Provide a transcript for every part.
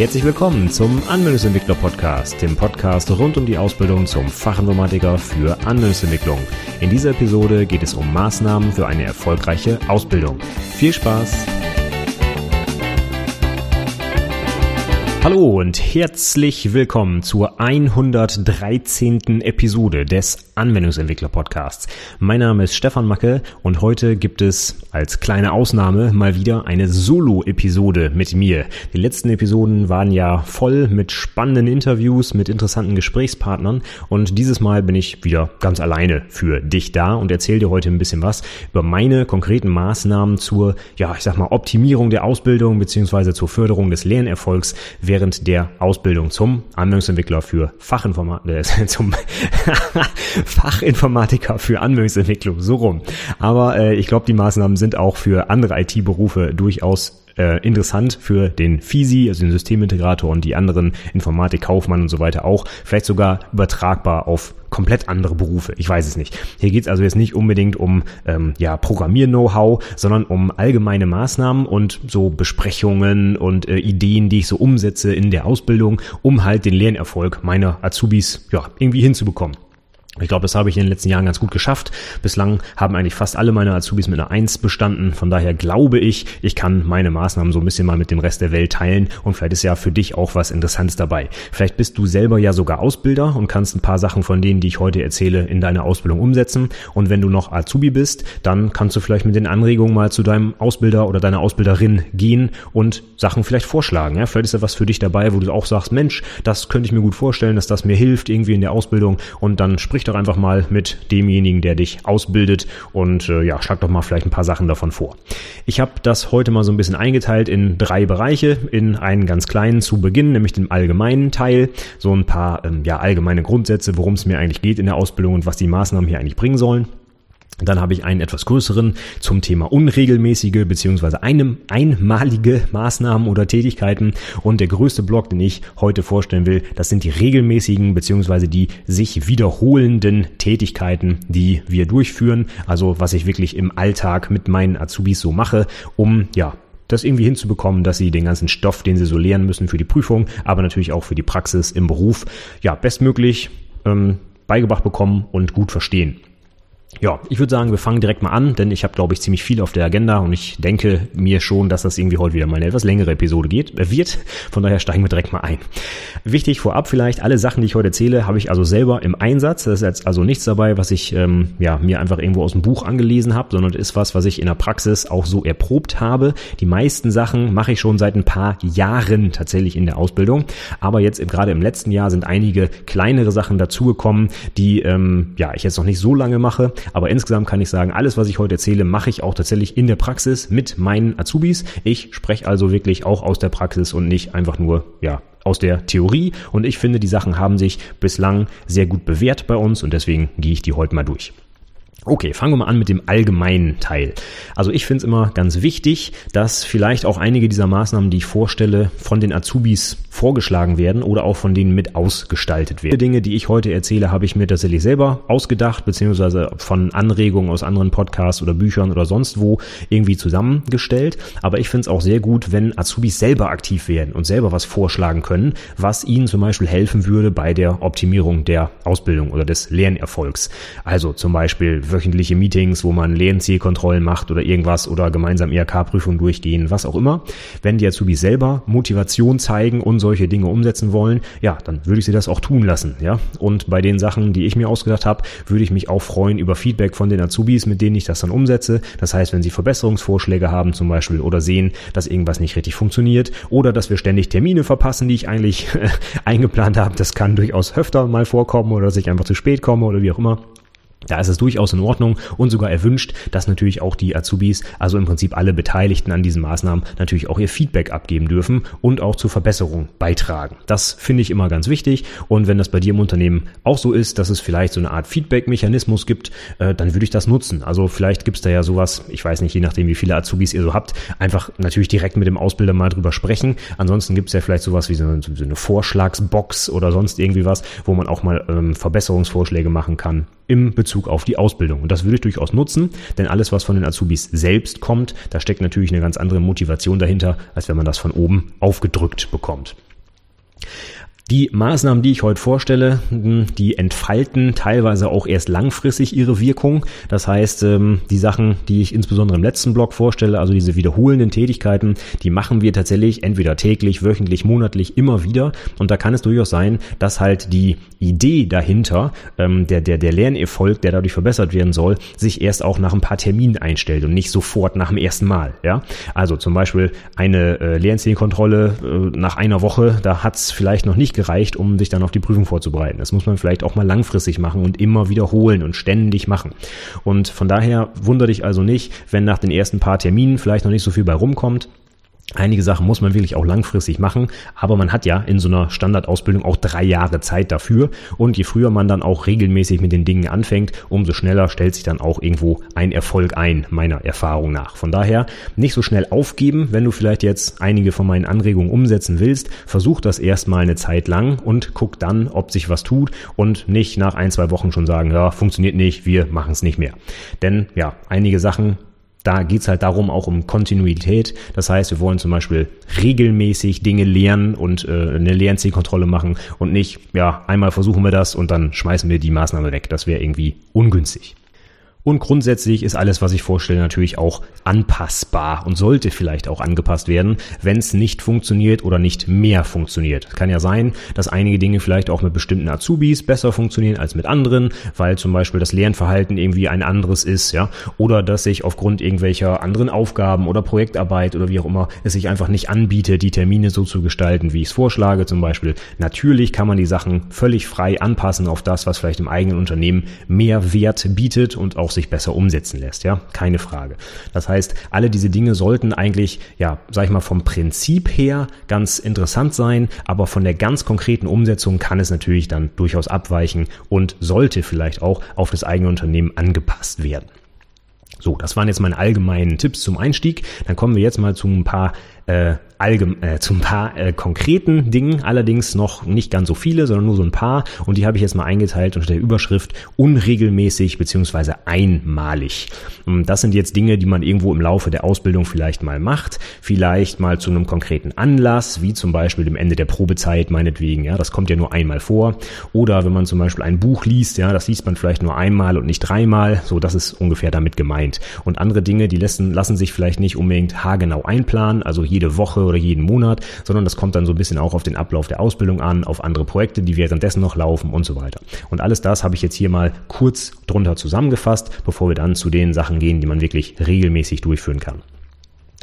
Herzlich willkommen zum Anwendungsentwickler Podcast, dem Podcast rund um die Ausbildung zum Fachinformatiker für Anwendungsentwicklung. In dieser Episode geht es um Maßnahmen für eine erfolgreiche Ausbildung. Viel Spaß! Hallo und herzlich willkommen zur 113. Episode des Anwendungsentwickler Podcasts. Mein Name ist Stefan Macke und heute gibt es als kleine Ausnahme mal wieder eine Solo-Episode mit mir. Die letzten Episoden waren ja voll mit spannenden Interviews, mit interessanten Gesprächspartnern und dieses Mal bin ich wieder ganz alleine für dich da und erzähle dir heute ein bisschen was über meine konkreten Maßnahmen zur, ja, ich sag mal, Optimierung der Ausbildung beziehungsweise zur Förderung des Lernerfolgs während der Ausbildung zum Anwendungsentwickler für Fachinformatiker, äh, zum Fachinformatiker für Anwendungsentwicklung, so rum. Aber äh, ich glaube, die Maßnahmen sind auch für andere IT-Berufe durchaus äh, interessant für den FISI, also den Systemintegrator und die anderen Informatikkaufmann und so weiter auch. Vielleicht sogar übertragbar auf komplett andere Berufe. Ich weiß es nicht. Hier geht es also jetzt nicht unbedingt um ähm, ja, Programmier-Know-how, sondern um allgemeine Maßnahmen und so Besprechungen und äh, Ideen, die ich so umsetze in der Ausbildung, um halt den Lernerfolg meiner Azubis ja, irgendwie hinzubekommen. Ich glaube, das habe ich in den letzten Jahren ganz gut geschafft. Bislang haben eigentlich fast alle meine Azubis mit einer Eins bestanden. Von daher glaube ich, ich kann meine Maßnahmen so ein bisschen mal mit dem Rest der Welt teilen und vielleicht ist ja für dich auch was Interessantes dabei. Vielleicht bist du selber ja sogar Ausbilder und kannst ein paar Sachen von denen, die ich heute erzähle, in deine Ausbildung umsetzen. Und wenn du noch Azubi bist, dann kannst du vielleicht mit den Anregungen mal zu deinem Ausbilder oder deiner Ausbilderin gehen und Sachen vielleicht vorschlagen. Ja, vielleicht ist da was für dich dabei, wo du auch sagst, Mensch, das könnte ich mir gut vorstellen, dass das mir hilft irgendwie in der Ausbildung und dann sprich doch einfach mal mit demjenigen, der dich ausbildet und äh, ja, schlag doch mal vielleicht ein paar Sachen davon vor. Ich habe das heute mal so ein bisschen eingeteilt in drei Bereiche, in einen ganz kleinen zu Beginn, nämlich den allgemeinen Teil, so ein paar ähm, ja, allgemeine Grundsätze, worum es mir eigentlich geht in der Ausbildung und was die Maßnahmen hier eigentlich bringen sollen. Dann habe ich einen etwas größeren zum Thema unregelmäßige beziehungsweise einem einmalige Maßnahmen oder Tätigkeiten. Und der größte Block, den ich heute vorstellen will, das sind die regelmäßigen beziehungsweise die sich wiederholenden Tätigkeiten, die wir durchführen. Also was ich wirklich im Alltag mit meinen Azubis so mache, um ja das irgendwie hinzubekommen, dass sie den ganzen Stoff, den sie so lernen müssen für die Prüfung, aber natürlich auch für die Praxis im Beruf, ja bestmöglich ähm, beigebracht bekommen und gut verstehen. Ja, ich würde sagen, wir fangen direkt mal an, denn ich habe, glaube ich, ziemlich viel auf der Agenda und ich denke mir schon, dass das irgendwie heute wieder mal eine etwas längere Episode geht, äh, wird. Von daher steigen wir direkt mal ein. Wichtig vorab vielleicht, alle Sachen, die ich heute erzähle, habe ich also selber im Einsatz. Das ist jetzt also nichts dabei, was ich ähm, ja, mir einfach irgendwo aus dem Buch angelesen habe, sondern ist was, was ich in der Praxis auch so erprobt habe. Die meisten Sachen mache ich schon seit ein paar Jahren tatsächlich in der Ausbildung. Aber jetzt gerade im letzten Jahr sind einige kleinere Sachen dazugekommen, die ähm, ja, ich jetzt noch nicht so lange mache aber insgesamt kann ich sagen, alles, was ich heute erzähle, mache ich auch tatsächlich in der Praxis mit meinen Azubis. Ich spreche also wirklich auch aus der Praxis und nicht einfach nur, ja, aus der Theorie. Und ich finde, die Sachen haben sich bislang sehr gut bewährt bei uns und deswegen gehe ich die heute mal durch. Okay, fangen wir mal an mit dem allgemeinen Teil. Also ich finde es immer ganz wichtig, dass vielleicht auch einige dieser Maßnahmen, die ich vorstelle, von den Azubis vorgeschlagen werden oder auch von denen mit ausgestaltet werden. Die Dinge, die ich heute erzähle, habe ich mir tatsächlich selber ausgedacht, beziehungsweise von Anregungen aus anderen Podcasts oder Büchern oder sonst wo irgendwie zusammengestellt. Aber ich finde es auch sehr gut, wenn Azubis selber aktiv werden und selber was vorschlagen können, was ihnen zum Beispiel helfen würde bei der Optimierung der Ausbildung oder des Lernerfolgs. Also zum Beispiel wöchentliche Meetings, wo man Lernzielkontrollen macht oder irgendwas oder gemeinsam IHK-Prüfungen durchgehen, was auch immer. Wenn die Azubis selber Motivation zeigen und solche Dinge umsetzen wollen, ja, dann würde ich sie das auch tun lassen, ja. Und bei den Sachen, die ich mir ausgedacht habe, würde ich mich auch freuen über Feedback von den Azubis, mit denen ich das dann umsetze. Das heißt, wenn sie Verbesserungsvorschläge haben zum Beispiel oder sehen, dass irgendwas nicht richtig funktioniert oder dass wir ständig Termine verpassen, die ich eigentlich eingeplant habe, das kann durchaus öfter mal vorkommen oder dass ich einfach zu spät komme oder wie auch immer. Da ist es durchaus in Ordnung und sogar erwünscht, dass natürlich auch die Azubis, also im Prinzip alle Beteiligten an diesen Maßnahmen, natürlich auch ihr Feedback abgeben dürfen und auch zur Verbesserung beitragen. Das finde ich immer ganz wichtig und wenn das bei dir im Unternehmen auch so ist, dass es vielleicht so eine Art Feedback-Mechanismus gibt, äh, dann würde ich das nutzen. Also vielleicht gibt es da ja sowas, ich weiß nicht, je nachdem wie viele Azubis ihr so habt, einfach natürlich direkt mit dem Ausbilder mal drüber sprechen. Ansonsten gibt es ja vielleicht sowas wie so eine, so eine Vorschlagsbox oder sonst irgendwie was, wo man auch mal ähm, Verbesserungsvorschläge machen kann im Bezug auf die Ausbildung. Und das würde ich durchaus nutzen, denn alles, was von den Azubis selbst kommt, da steckt natürlich eine ganz andere Motivation dahinter, als wenn man das von oben aufgedrückt bekommt. Die Maßnahmen, die ich heute vorstelle, hm, die entfalten teilweise auch erst langfristig ihre Wirkung. Das heißt, ähm, die Sachen, die ich insbesondere im letzten Blog vorstelle, also diese wiederholenden Tätigkeiten, die machen wir tatsächlich entweder täglich, wöchentlich, monatlich immer wieder. Und da kann es durchaus sein, dass halt die Idee dahinter, ähm, der, der, der Lernerfolg, der dadurch verbessert werden soll, sich erst auch nach ein paar Terminen einstellt und nicht sofort nach dem ersten Mal. Ja, also zum Beispiel eine äh, Lernzielkontrolle äh, nach einer Woche, da hat es vielleicht noch nicht gereicht, um sich dann auf die Prüfung vorzubereiten. Das muss man vielleicht auch mal langfristig machen und immer wiederholen und ständig machen. Und von daher wundere dich also nicht, wenn nach den ersten paar Terminen vielleicht noch nicht so viel bei rumkommt. Einige Sachen muss man wirklich auch langfristig machen, aber man hat ja in so einer Standardausbildung auch drei Jahre Zeit dafür und je früher man dann auch regelmäßig mit den Dingen anfängt, umso schneller stellt sich dann auch irgendwo ein Erfolg ein, meiner Erfahrung nach. Von daher nicht so schnell aufgeben, wenn du vielleicht jetzt einige von meinen Anregungen umsetzen willst, versuch das erstmal eine Zeit lang und guck dann, ob sich was tut und nicht nach ein, zwei Wochen schon sagen, ja, funktioniert nicht, wir machen es nicht mehr. Denn ja, einige Sachen da geht's halt darum, auch um Kontinuität. Das heißt, wir wollen zum Beispiel regelmäßig Dinge lernen und äh, eine Lernzielkontrolle machen und nicht, ja, einmal versuchen wir das und dann schmeißen wir die Maßnahme weg. Das wäre irgendwie ungünstig. Und grundsätzlich ist alles, was ich vorstelle, natürlich auch anpassbar und sollte vielleicht auch angepasst werden, wenn es nicht funktioniert oder nicht mehr funktioniert. Kann ja sein, dass einige Dinge vielleicht auch mit bestimmten Azubis besser funktionieren als mit anderen, weil zum Beispiel das Lernverhalten irgendwie ein anderes ist, ja, oder dass sich aufgrund irgendwelcher anderen Aufgaben oder Projektarbeit oder wie auch immer es sich einfach nicht anbietet, die Termine so zu gestalten, wie ich es vorschlage zum Beispiel. Natürlich kann man die Sachen völlig frei anpassen auf das, was vielleicht im eigenen Unternehmen mehr Wert bietet und auch auch sich besser umsetzen lässt, ja, keine Frage. Das heißt, alle diese Dinge sollten eigentlich, ja, sag ich mal, vom Prinzip her ganz interessant sein, aber von der ganz konkreten Umsetzung kann es natürlich dann durchaus abweichen und sollte vielleicht auch auf das eigene Unternehmen angepasst werden. So, das waren jetzt meine allgemeinen Tipps zum Einstieg. Dann kommen wir jetzt mal zu ein paar äh, allgem äh, zu ein paar äh, konkreten Dingen, allerdings noch nicht ganz so viele, sondern nur so ein paar. Und die habe ich jetzt mal eingeteilt unter der Überschrift unregelmäßig beziehungsweise einmalig. Und das sind jetzt Dinge, die man irgendwo im Laufe der Ausbildung vielleicht mal macht, vielleicht mal zu einem konkreten Anlass, wie zum Beispiel dem Ende der Probezeit meinetwegen. Ja, das kommt ja nur einmal vor. Oder wenn man zum Beispiel ein Buch liest, ja, das liest man vielleicht nur einmal und nicht dreimal. So, das ist ungefähr damit gemeint. Und andere Dinge, die lassen, lassen sich vielleicht nicht unbedingt haargenau einplanen, also jede Woche oder jeden Monat, sondern das kommt dann so ein bisschen auch auf den Ablauf der Ausbildung an, auf andere Projekte, die währenddessen noch laufen und so weiter. Und alles das habe ich jetzt hier mal kurz drunter zusammengefasst, bevor wir dann zu den Sachen gehen, die man wirklich regelmäßig durchführen kann.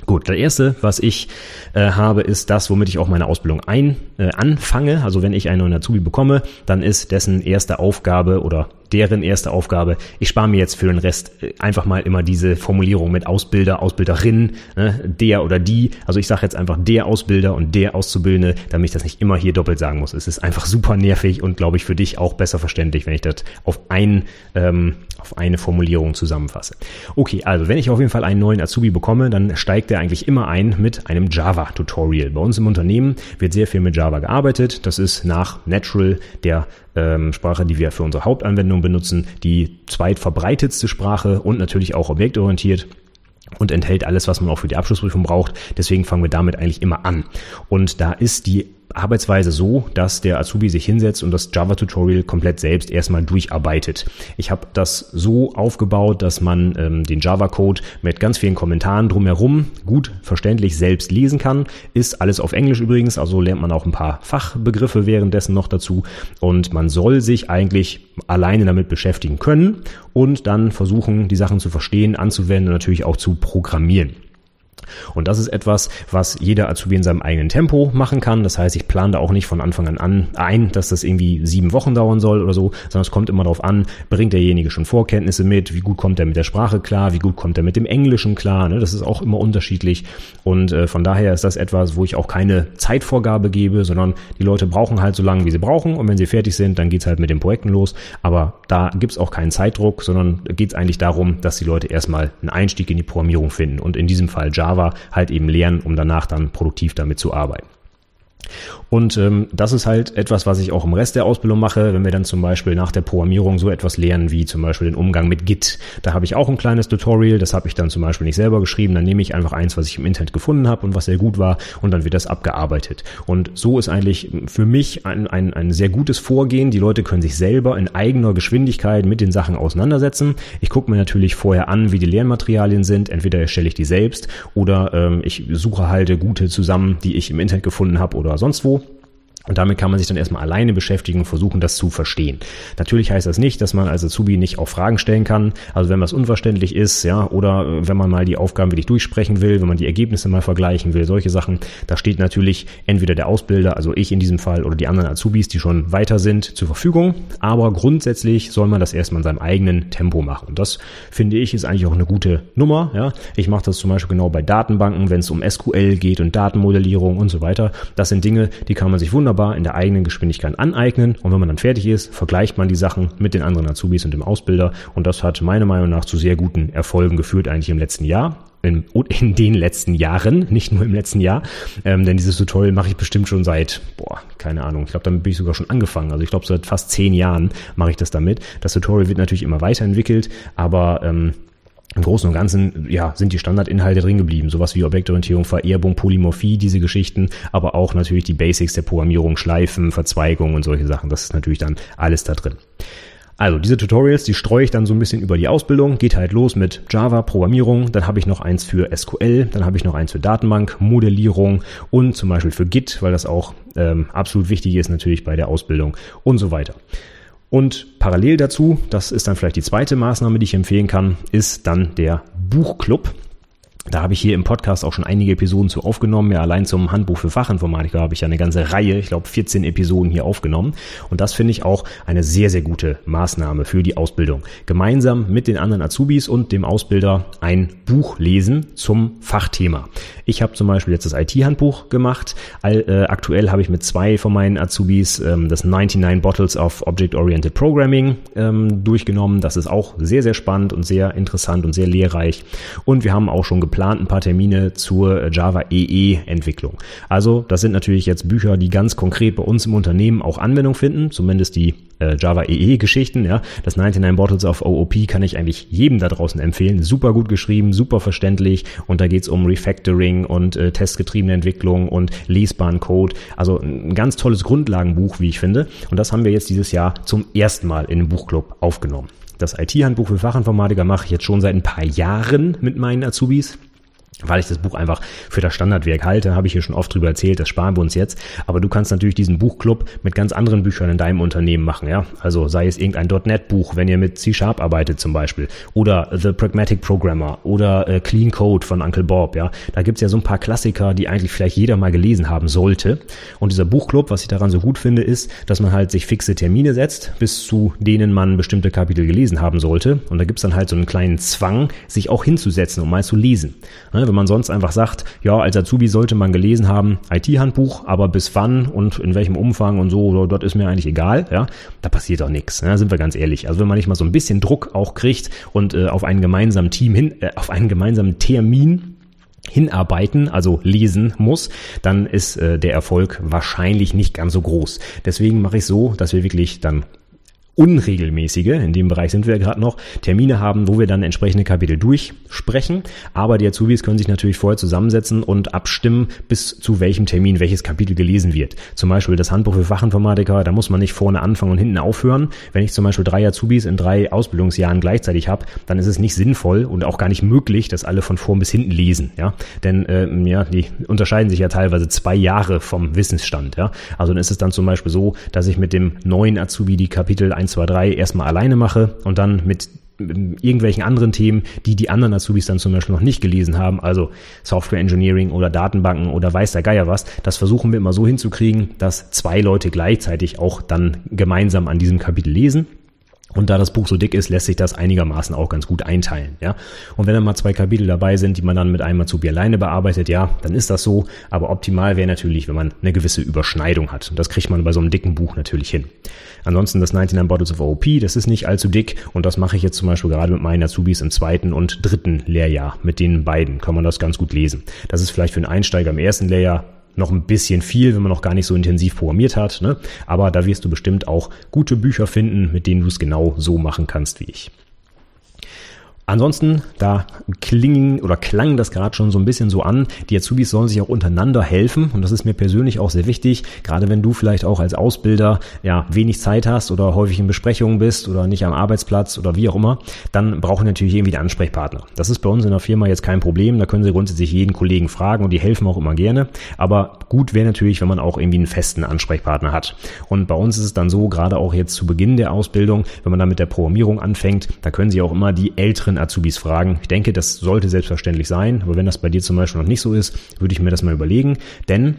Gut, das erste, was ich äh, habe, ist das, womit ich auch meine Ausbildung ein, äh, anfange. Also wenn ich einen neuen Azubi bekomme, dann ist dessen erste Aufgabe oder deren erste Aufgabe. Ich spare mir jetzt für den Rest äh, einfach mal immer diese Formulierung mit Ausbilder, Ausbilderin, ne, der oder die. Also ich sage jetzt einfach der Ausbilder und der Auszubildende, damit ich das nicht immer hier doppelt sagen muss. Es ist einfach super nervig und glaube ich für dich auch besser verständlich, wenn ich das auf ein ähm, auf eine Formulierung zusammenfasse. Okay, also wenn ich auf jeden Fall einen neuen Azubi bekomme, dann steigt er eigentlich immer ein mit einem Java-Tutorial. Bei uns im Unternehmen wird sehr viel mit Java gearbeitet. Das ist nach Natural der ähm, Sprache, die wir für unsere Hauptanwendung benutzen, die zweitverbreitetste Sprache und natürlich auch objektorientiert und enthält alles, was man auch für die Abschlussprüfung braucht. Deswegen fangen wir damit eigentlich immer an. Und da ist die Arbeitsweise so, dass der Azubi sich hinsetzt und das Java-Tutorial komplett selbst erstmal durcharbeitet. Ich habe das so aufgebaut, dass man ähm, den Java-Code mit ganz vielen Kommentaren drumherum gut verständlich selbst lesen kann. Ist alles auf Englisch übrigens, also lernt man auch ein paar Fachbegriffe währenddessen noch dazu. Und man soll sich eigentlich alleine damit beschäftigen können und dann versuchen, die Sachen zu verstehen, anzuwenden und natürlich auch zu programmieren. Und das ist etwas, was jeder Azubi in seinem eigenen Tempo machen kann. Das heißt, ich plane da auch nicht von Anfang an ein, dass das irgendwie sieben Wochen dauern soll oder so, sondern es kommt immer darauf an, bringt derjenige schon Vorkenntnisse mit, wie gut kommt er mit der Sprache klar, wie gut kommt er mit dem Englischen klar. Ne? Das ist auch immer unterschiedlich. Und äh, von daher ist das etwas, wo ich auch keine Zeitvorgabe gebe, sondern die Leute brauchen halt so lange, wie sie brauchen. Und wenn sie fertig sind, dann geht's halt mit den Projekten los. Aber da gibt's auch keinen Zeitdruck, sondern geht's eigentlich darum, dass die Leute erstmal einen Einstieg in die Programmierung finden. Und in diesem Fall Java Java halt eben lernen, um danach dann produktiv damit zu arbeiten. Und ähm, das ist halt etwas, was ich auch im Rest der Ausbildung mache, wenn wir dann zum Beispiel nach der Programmierung so etwas lernen wie zum Beispiel den Umgang mit Git. Da habe ich auch ein kleines Tutorial, das habe ich dann zum Beispiel nicht selber geschrieben, dann nehme ich einfach eins, was ich im Internet gefunden habe und was sehr gut war und dann wird das abgearbeitet. Und so ist eigentlich für mich ein, ein, ein sehr gutes Vorgehen. Die Leute können sich selber in eigener Geschwindigkeit mit den Sachen auseinandersetzen. Ich gucke mir natürlich vorher an, wie die Lernmaterialien sind. Entweder erstelle ich die selbst oder ähm, ich suche halt gute zusammen, die ich im Internet gefunden habe oder sonst wo. Und damit kann man sich dann erstmal alleine beschäftigen und versuchen, das zu verstehen. Natürlich heißt das nicht, dass man als Azubi nicht auch Fragen stellen kann. Also wenn was unverständlich ist, ja, oder äh, wenn man mal die Aufgaben wirklich durchsprechen will, wenn man die Ergebnisse mal vergleichen will, solche Sachen, da steht natürlich entweder der Ausbilder, also ich in diesem Fall, oder die anderen Azubis, die schon weiter sind, zur Verfügung. Aber grundsätzlich soll man das erstmal in seinem eigenen Tempo machen. Und das finde ich ist eigentlich auch eine gute Nummer. Ja. Ich mache das zum Beispiel genau bei Datenbanken, wenn es um SQL geht und Datenmodellierung und so weiter. Das sind Dinge, die kann man sich wunderbar wunderbar in der eigenen Geschwindigkeit aneignen und wenn man dann fertig ist, vergleicht man die Sachen mit den anderen Azubis und dem Ausbilder und das hat meiner Meinung nach zu sehr guten Erfolgen geführt eigentlich im letzten Jahr. In, in den letzten Jahren, nicht nur im letzten Jahr, ähm, denn dieses Tutorial mache ich bestimmt schon seit, boah, keine Ahnung, ich glaube, damit bin ich sogar schon angefangen. Also ich glaube, seit fast zehn Jahren mache ich das damit. Das Tutorial wird natürlich immer weiterentwickelt, aber ähm, im Großen und Ganzen ja, sind die Standardinhalte drin geblieben, sowas wie Objektorientierung, Vererbung, Polymorphie, diese Geschichten, aber auch natürlich die Basics der Programmierung, Schleifen, Verzweigung und solche Sachen. Das ist natürlich dann alles da drin. Also diese Tutorials, die streue ich dann so ein bisschen über die Ausbildung. Geht halt los mit Java, Programmierung, dann habe ich noch eins für SQL, dann habe ich noch eins für Datenbank, Modellierung und zum Beispiel für Git, weil das auch ähm, absolut wichtig ist natürlich bei der Ausbildung und so weiter. Und parallel dazu, das ist dann vielleicht die zweite Maßnahme, die ich empfehlen kann, ist dann der Buchclub. Da habe ich hier im Podcast auch schon einige Episoden zu aufgenommen. Ja, allein zum Handbuch für Fachinformatiker habe ich ja eine ganze Reihe, ich glaube 14 Episoden hier aufgenommen. Und das finde ich auch eine sehr, sehr gute Maßnahme für die Ausbildung. Gemeinsam mit den anderen Azubis und dem Ausbilder ein Buch lesen zum Fachthema. Ich habe zum Beispiel jetzt das IT-Handbuch gemacht. All, äh, aktuell habe ich mit zwei von meinen Azubis ähm, das 99 Bottles of Object-Oriented Programming ähm, durchgenommen. Das ist auch sehr, sehr spannend und sehr interessant und sehr lehrreich. Und wir haben auch schon geplant, geplant ein paar Termine zur Java EE Entwicklung. Also das sind natürlich jetzt Bücher, die ganz konkret bei uns im Unternehmen auch Anwendung finden, zumindest die äh, Java EE Geschichten, ja. Das 99 Bottles of OOP kann ich eigentlich jedem da draußen empfehlen. Super gut geschrieben, super verständlich und da geht's um Refactoring und äh, testgetriebene Entwicklung und lesbaren Code. Also ein ganz tolles Grundlagenbuch, wie ich finde. Und das haben wir jetzt dieses Jahr zum ersten Mal in den Buchclub aufgenommen. Das IT-Handbuch für Fachinformatiker mache ich jetzt schon seit ein paar Jahren mit meinen Azubis weil ich das Buch einfach für das Standardwerk halte, habe ich hier schon oft drüber erzählt, das sparen wir uns jetzt. Aber du kannst natürlich diesen Buchclub mit ganz anderen Büchern in deinem Unternehmen machen, ja. Also sei es irgendein .NET-Buch, wenn ihr mit C-Sharp arbeitet zum Beispiel, oder The Pragmatic Programmer oder äh, Clean Code von Uncle Bob, ja. Da gibt's ja so ein paar Klassiker, die eigentlich vielleicht jeder mal gelesen haben sollte. Und dieser Buchclub, was ich daran so gut finde, ist, dass man halt sich fixe Termine setzt, bis zu denen man bestimmte Kapitel gelesen haben sollte. Und da gibt's dann halt so einen kleinen Zwang, sich auch hinzusetzen, um mal zu lesen. Ne, wenn man sonst einfach sagt, ja, als Azubi sollte man gelesen haben, IT-Handbuch, aber bis wann und in welchem Umfang und so, dort ist mir eigentlich egal, ja, da passiert auch nichts, ne, sind wir ganz ehrlich. Also wenn man nicht mal so ein bisschen Druck auch kriegt und äh, auf einen gemeinsamen Team hin, äh, auf einen gemeinsamen Termin hinarbeiten, also lesen muss, dann ist äh, der Erfolg wahrscheinlich nicht ganz so groß. Deswegen mache ich so, dass wir wirklich dann unregelmäßige, in dem Bereich sind wir gerade noch, Termine haben, wo wir dann entsprechende Kapitel durchsprechen. Aber die Azubis können sich natürlich vorher zusammensetzen und abstimmen, bis zu welchem Termin welches Kapitel gelesen wird. Zum Beispiel das Handbuch für Fachinformatiker, da muss man nicht vorne anfangen und hinten aufhören. Wenn ich zum Beispiel drei Azubis in drei Ausbildungsjahren gleichzeitig habe, dann ist es nicht sinnvoll und auch gar nicht möglich, dass alle von vorn bis hinten lesen. Ja, denn äh, ja, die unterscheiden sich ja teilweise zwei Jahre vom Wissensstand. Ja, also dann ist es dann zum Beispiel so, dass ich mit dem neuen Azubi die Kapitel 1, 2, 3 erstmal alleine mache und dann mit irgendwelchen anderen Themen, die die anderen Azubis dann zum Beispiel noch nicht gelesen haben, also Software Engineering oder Datenbanken oder weiß der Geier was, das versuchen wir immer so hinzukriegen, dass zwei Leute gleichzeitig auch dann gemeinsam an diesem Kapitel lesen und da das Buch so dick ist, lässt sich das einigermaßen auch ganz gut einteilen, ja. Und wenn dann mal zwei Kapitel dabei sind, die man dann mit einem Azubi alleine bearbeitet, ja, dann ist das so. Aber optimal wäre natürlich, wenn man eine gewisse Überschneidung hat. Und das kriegt man bei so einem dicken Buch natürlich hin. Ansonsten das 99 Bottles of OP, das ist nicht allzu dick. Und das mache ich jetzt zum Beispiel gerade mit meinen Azubis im zweiten und dritten Lehrjahr. Mit den beiden kann man das ganz gut lesen. Das ist vielleicht für einen Einsteiger im ersten Lehrjahr noch ein bisschen viel, wenn man noch gar nicht so intensiv programmiert hat. Ne? Aber da wirst du bestimmt auch gute Bücher finden, mit denen du es genau so machen kannst wie ich. Ansonsten, da klingen oder klang das gerade schon so ein bisschen so an, die Azubis sollen sich auch untereinander helfen und das ist mir persönlich auch sehr wichtig, gerade wenn du vielleicht auch als Ausbilder ja wenig Zeit hast oder häufig in Besprechungen bist oder nicht am Arbeitsplatz oder wie auch immer, dann brauchen natürlich irgendwie einen Ansprechpartner. Das ist bei uns in der Firma jetzt kein Problem, da können Sie grundsätzlich jeden Kollegen fragen und die helfen auch immer gerne, aber gut wäre natürlich, wenn man auch irgendwie einen festen Ansprechpartner hat. Und bei uns ist es dann so, gerade auch jetzt zu Beginn der Ausbildung, wenn man dann mit der Programmierung anfängt, da können Sie auch immer die älteren Azubis fragen. Ich denke, das sollte selbstverständlich sein, aber wenn das bei dir zum Beispiel noch nicht so ist, würde ich mir das mal überlegen, denn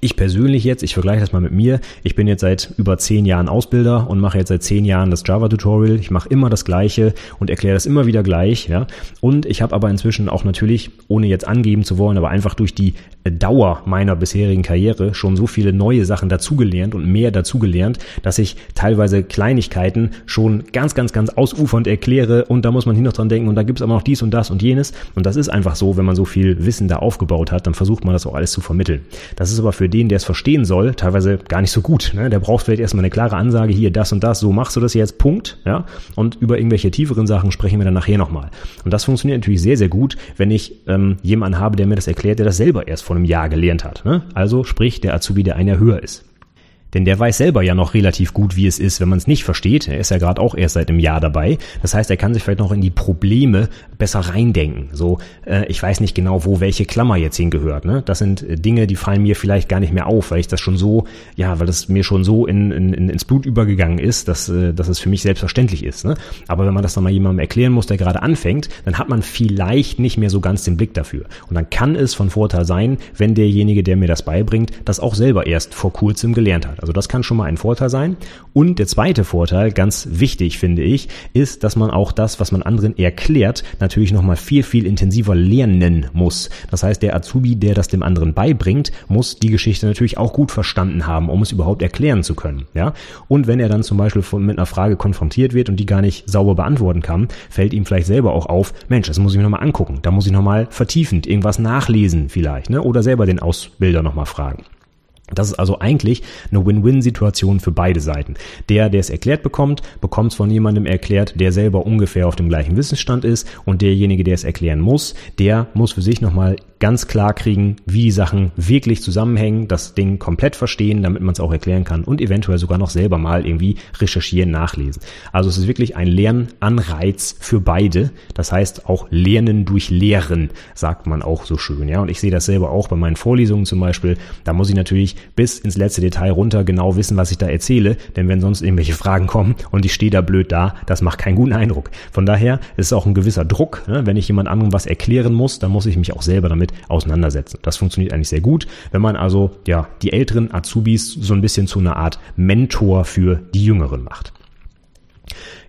ich persönlich jetzt, ich vergleiche das mal mit mir, ich bin jetzt seit über zehn Jahren Ausbilder und mache jetzt seit zehn Jahren das Java-Tutorial. Ich mache immer das Gleiche und erkläre das immer wieder gleich. Ja? Und ich habe aber inzwischen auch natürlich, ohne jetzt angeben zu wollen, aber einfach durch die Dauer meiner bisherigen Karriere schon so viele neue Sachen dazugelernt und mehr dazugelernt, dass ich teilweise Kleinigkeiten schon ganz, ganz, ganz ausufernd erkläre und da muss man hin noch dran denken und da gibt es aber noch dies und das und jenes. Und das ist einfach so, wenn man so viel Wissen da aufgebaut hat, dann versucht man das auch alles zu vermitteln. Das ist aber für den, der es verstehen soll, teilweise gar nicht so gut. Ne? Der braucht vielleicht erstmal eine klare Ansage, hier das und das, so machst du das jetzt, Punkt. Ja? Und über irgendwelche tieferen Sachen sprechen wir dann nachher nochmal. Und das funktioniert natürlich sehr, sehr gut, wenn ich ähm, jemanden habe, der mir das erklärt, der das selber erst vor einem Jahr gelernt hat. Ne? Also sprich, der Azubi, der ein Jahr höher ist. Denn der weiß selber ja noch relativ gut, wie es ist, wenn man es nicht versteht. Er ist ja gerade auch erst seit einem Jahr dabei. Das heißt, er kann sich vielleicht noch in die Probleme besser reindenken. So, äh, ich weiß nicht genau, wo welche Klammer jetzt hingehört. Ne? Das sind äh, Dinge, die fallen mir vielleicht gar nicht mehr auf, weil ich das schon so, ja, weil das mir schon so in, in, ins Blut übergegangen ist, dass, äh, dass es für mich selbstverständlich ist. Ne? Aber wenn man das dann mal jemandem erklären muss, der gerade anfängt, dann hat man vielleicht nicht mehr so ganz den Blick dafür. Und dann kann es von Vorteil sein, wenn derjenige, der mir das beibringt, das auch selber erst vor kurzem gelernt hat. Also das kann schon mal ein Vorteil sein. Und der zweite Vorteil, ganz wichtig finde ich, ist, dass man auch das, was man anderen erklärt, natürlich nochmal viel, viel intensiver lernen muss. Das heißt, der Azubi, der das dem anderen beibringt, muss die Geschichte natürlich auch gut verstanden haben, um es überhaupt erklären zu können. Ja? Und wenn er dann zum Beispiel mit einer Frage konfrontiert wird und die gar nicht sauber beantworten kann, fällt ihm vielleicht selber auch auf, Mensch, das muss ich mir nochmal angucken. Da muss ich nochmal vertiefend irgendwas nachlesen vielleicht, ne? Oder selber den Ausbilder nochmal fragen. Das ist also eigentlich eine Win-Win-Situation für beide Seiten. Der, der es erklärt bekommt, bekommt es von jemandem erklärt, der selber ungefähr auf dem gleichen Wissensstand ist und derjenige, der es erklären muss, der muss für sich nochmal ganz klar kriegen, wie die Sachen wirklich zusammenhängen, das Ding komplett verstehen, damit man es auch erklären kann und eventuell sogar noch selber mal irgendwie recherchieren, nachlesen. Also es ist wirklich ein Lernanreiz für beide. Das heißt auch Lernen durch Lehren, sagt man auch so schön. Ja, und ich sehe das selber auch bei meinen Vorlesungen zum Beispiel. Da muss ich natürlich bis ins letzte Detail runter genau wissen, was ich da erzähle, denn wenn sonst irgendwelche Fragen kommen und ich stehe da blöd da, das macht keinen guten Eindruck. Von daher ist es auch ein gewisser Druck. Ne? Wenn ich jemand anderem was erklären muss, dann muss ich mich auch selber damit auseinandersetzen. Das funktioniert eigentlich sehr gut, wenn man also ja die älteren Azubis so ein bisschen zu einer Art Mentor für die Jüngeren macht.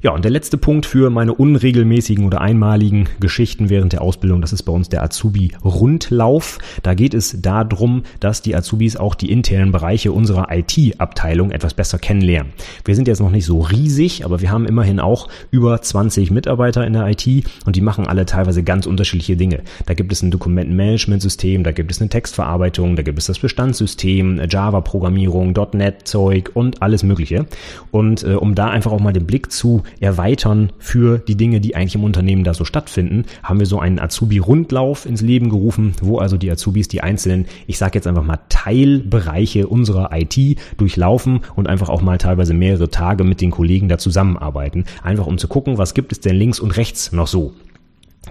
Ja, und der letzte Punkt für meine unregelmäßigen oder einmaligen Geschichten während der Ausbildung, das ist bei uns der Azubi-Rundlauf. Da geht es darum, dass die Azubis auch die internen Bereiche unserer IT-Abteilung etwas besser kennenlernen. Wir sind jetzt noch nicht so riesig, aber wir haben immerhin auch über 20 Mitarbeiter in der IT und die machen alle teilweise ganz unterschiedliche Dinge. Da gibt es ein Dokumentenmanagementsystem, da gibt es eine Textverarbeitung, da gibt es das Bestandssystem, Java-Programmierung, .NET-Zeug und alles Mögliche. Und äh, um da einfach auch mal den Blick zu erweitern für die Dinge, die eigentlich im Unternehmen da so stattfinden, haben wir so einen Azubi-Rundlauf ins Leben gerufen, wo also die Azubis die einzelnen, ich sage jetzt einfach mal Teilbereiche unserer IT durchlaufen und einfach auch mal teilweise mehrere Tage mit den Kollegen da zusammenarbeiten, einfach um zu gucken, was gibt es denn links und rechts noch so.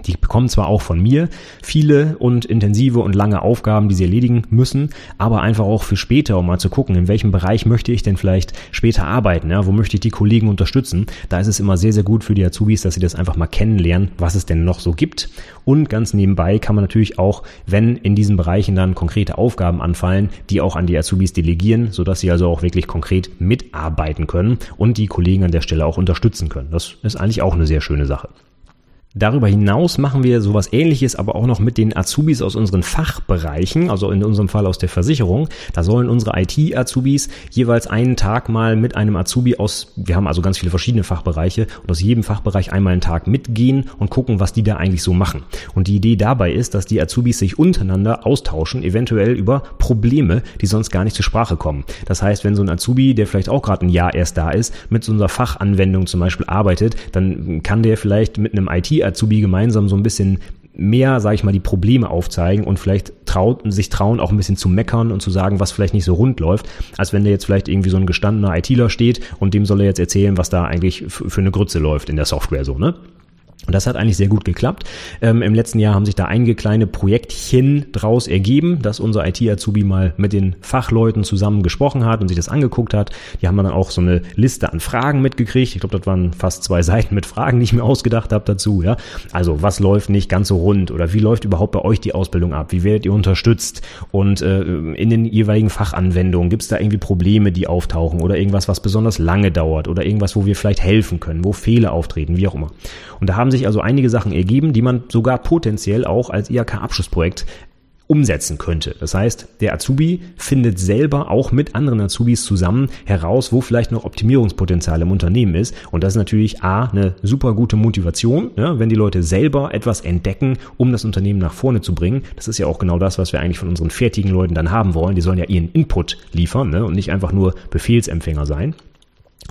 Die bekommen zwar auch von mir viele und intensive und lange Aufgaben, die sie erledigen müssen, aber einfach auch für später, um mal zu gucken, in welchem Bereich möchte ich denn vielleicht später arbeiten, ja, wo möchte ich die Kollegen unterstützen. Da ist es immer sehr, sehr gut für die Azubis, dass sie das einfach mal kennenlernen, was es denn noch so gibt. Und ganz nebenbei kann man natürlich auch, wenn in diesen Bereichen dann konkrete Aufgaben anfallen, die auch an die Azubis delegieren, sodass sie also auch wirklich konkret mitarbeiten können und die Kollegen an der Stelle auch unterstützen können. Das ist eigentlich auch eine sehr schöne Sache. Darüber hinaus machen wir sowas ähnliches, aber auch noch mit den Azubis aus unseren Fachbereichen, also in unserem Fall aus der Versicherung. Da sollen unsere IT-Azubis jeweils einen Tag mal mit einem Azubi aus, wir haben also ganz viele verschiedene Fachbereiche und aus jedem Fachbereich einmal einen Tag mitgehen und gucken, was die da eigentlich so machen. Und die Idee dabei ist, dass die Azubis sich untereinander austauschen, eventuell über Probleme, die sonst gar nicht zur Sprache kommen. Das heißt, wenn so ein Azubi, der vielleicht auch gerade ein Jahr erst da ist, mit so einer Fachanwendung zum Beispiel arbeitet, dann kann der vielleicht mit einem IT Azubi gemeinsam so ein bisschen mehr, sage ich mal, die Probleme aufzeigen und vielleicht traut, sich trauen, auch ein bisschen zu meckern und zu sagen, was vielleicht nicht so rund läuft, als wenn der jetzt vielleicht irgendwie so ein gestandener ITler steht und dem soll er jetzt erzählen, was da eigentlich für eine Grütze läuft in der Software so, ne? Und das hat eigentlich sehr gut geklappt. Ähm, Im letzten Jahr haben sich da einige kleine Projektchen draus ergeben, dass unser IT-Azubi mal mit den Fachleuten zusammen gesprochen hat und sich das angeguckt hat. Die haben dann auch so eine Liste an Fragen mitgekriegt. Ich glaube, das waren fast zwei Seiten mit Fragen, die ich mir ausgedacht habe dazu. Ja, Also was läuft nicht ganz so rund oder wie läuft überhaupt bei euch die Ausbildung ab? Wie werdet ihr unterstützt? Und äh, in den jeweiligen Fachanwendungen gibt es da irgendwie Probleme, die auftauchen oder irgendwas, was besonders lange dauert oder irgendwas, wo wir vielleicht helfen können, wo Fehler auftreten, wie auch immer. Und da haben haben sich also einige Sachen ergeben, die man sogar potenziell auch als IHK-Abschlussprojekt umsetzen könnte. Das heißt, der Azubi findet selber auch mit anderen Azubis zusammen heraus, wo vielleicht noch Optimierungspotenzial im Unternehmen ist. Und das ist natürlich A, eine super gute Motivation, ja, wenn die Leute selber etwas entdecken, um das Unternehmen nach vorne zu bringen. Das ist ja auch genau das, was wir eigentlich von unseren fertigen Leuten dann haben wollen. Die sollen ja ihren Input liefern ne, und nicht einfach nur Befehlsempfänger sein.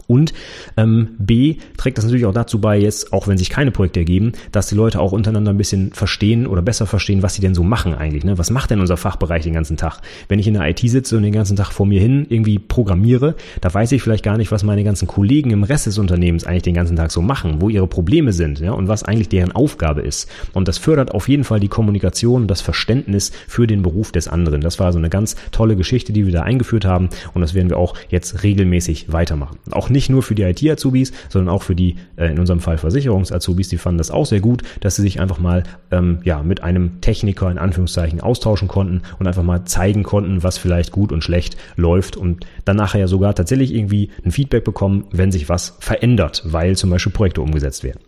Und ähm, B trägt das natürlich auch dazu bei, jetzt, auch wenn sich keine Projekte ergeben, dass die Leute auch untereinander ein bisschen verstehen oder besser verstehen, was sie denn so machen eigentlich. Ne? Was macht denn unser Fachbereich den ganzen Tag? Wenn ich in der IT sitze und den ganzen Tag vor mir hin irgendwie programmiere, da weiß ich vielleicht gar nicht, was meine ganzen Kollegen im Rest des Unternehmens eigentlich den ganzen Tag so machen, wo ihre Probleme sind ja, und was eigentlich deren Aufgabe ist. Und das fördert auf jeden Fall die Kommunikation und das Verständnis für den Beruf des anderen. Das war so eine ganz tolle Geschichte, die wir da eingeführt haben und das werden wir auch jetzt regelmäßig weitermachen. Nicht nur für die IT-Azubis, sondern auch für die, äh, in unserem Fall Versicherungs-Azubis, die fanden das auch sehr gut, dass sie sich einfach mal ähm, ja, mit einem Techniker in Anführungszeichen austauschen konnten und einfach mal zeigen konnten, was vielleicht gut und schlecht läuft und dann nachher ja sogar tatsächlich irgendwie ein Feedback bekommen, wenn sich was verändert, weil zum Beispiel Projekte umgesetzt werden.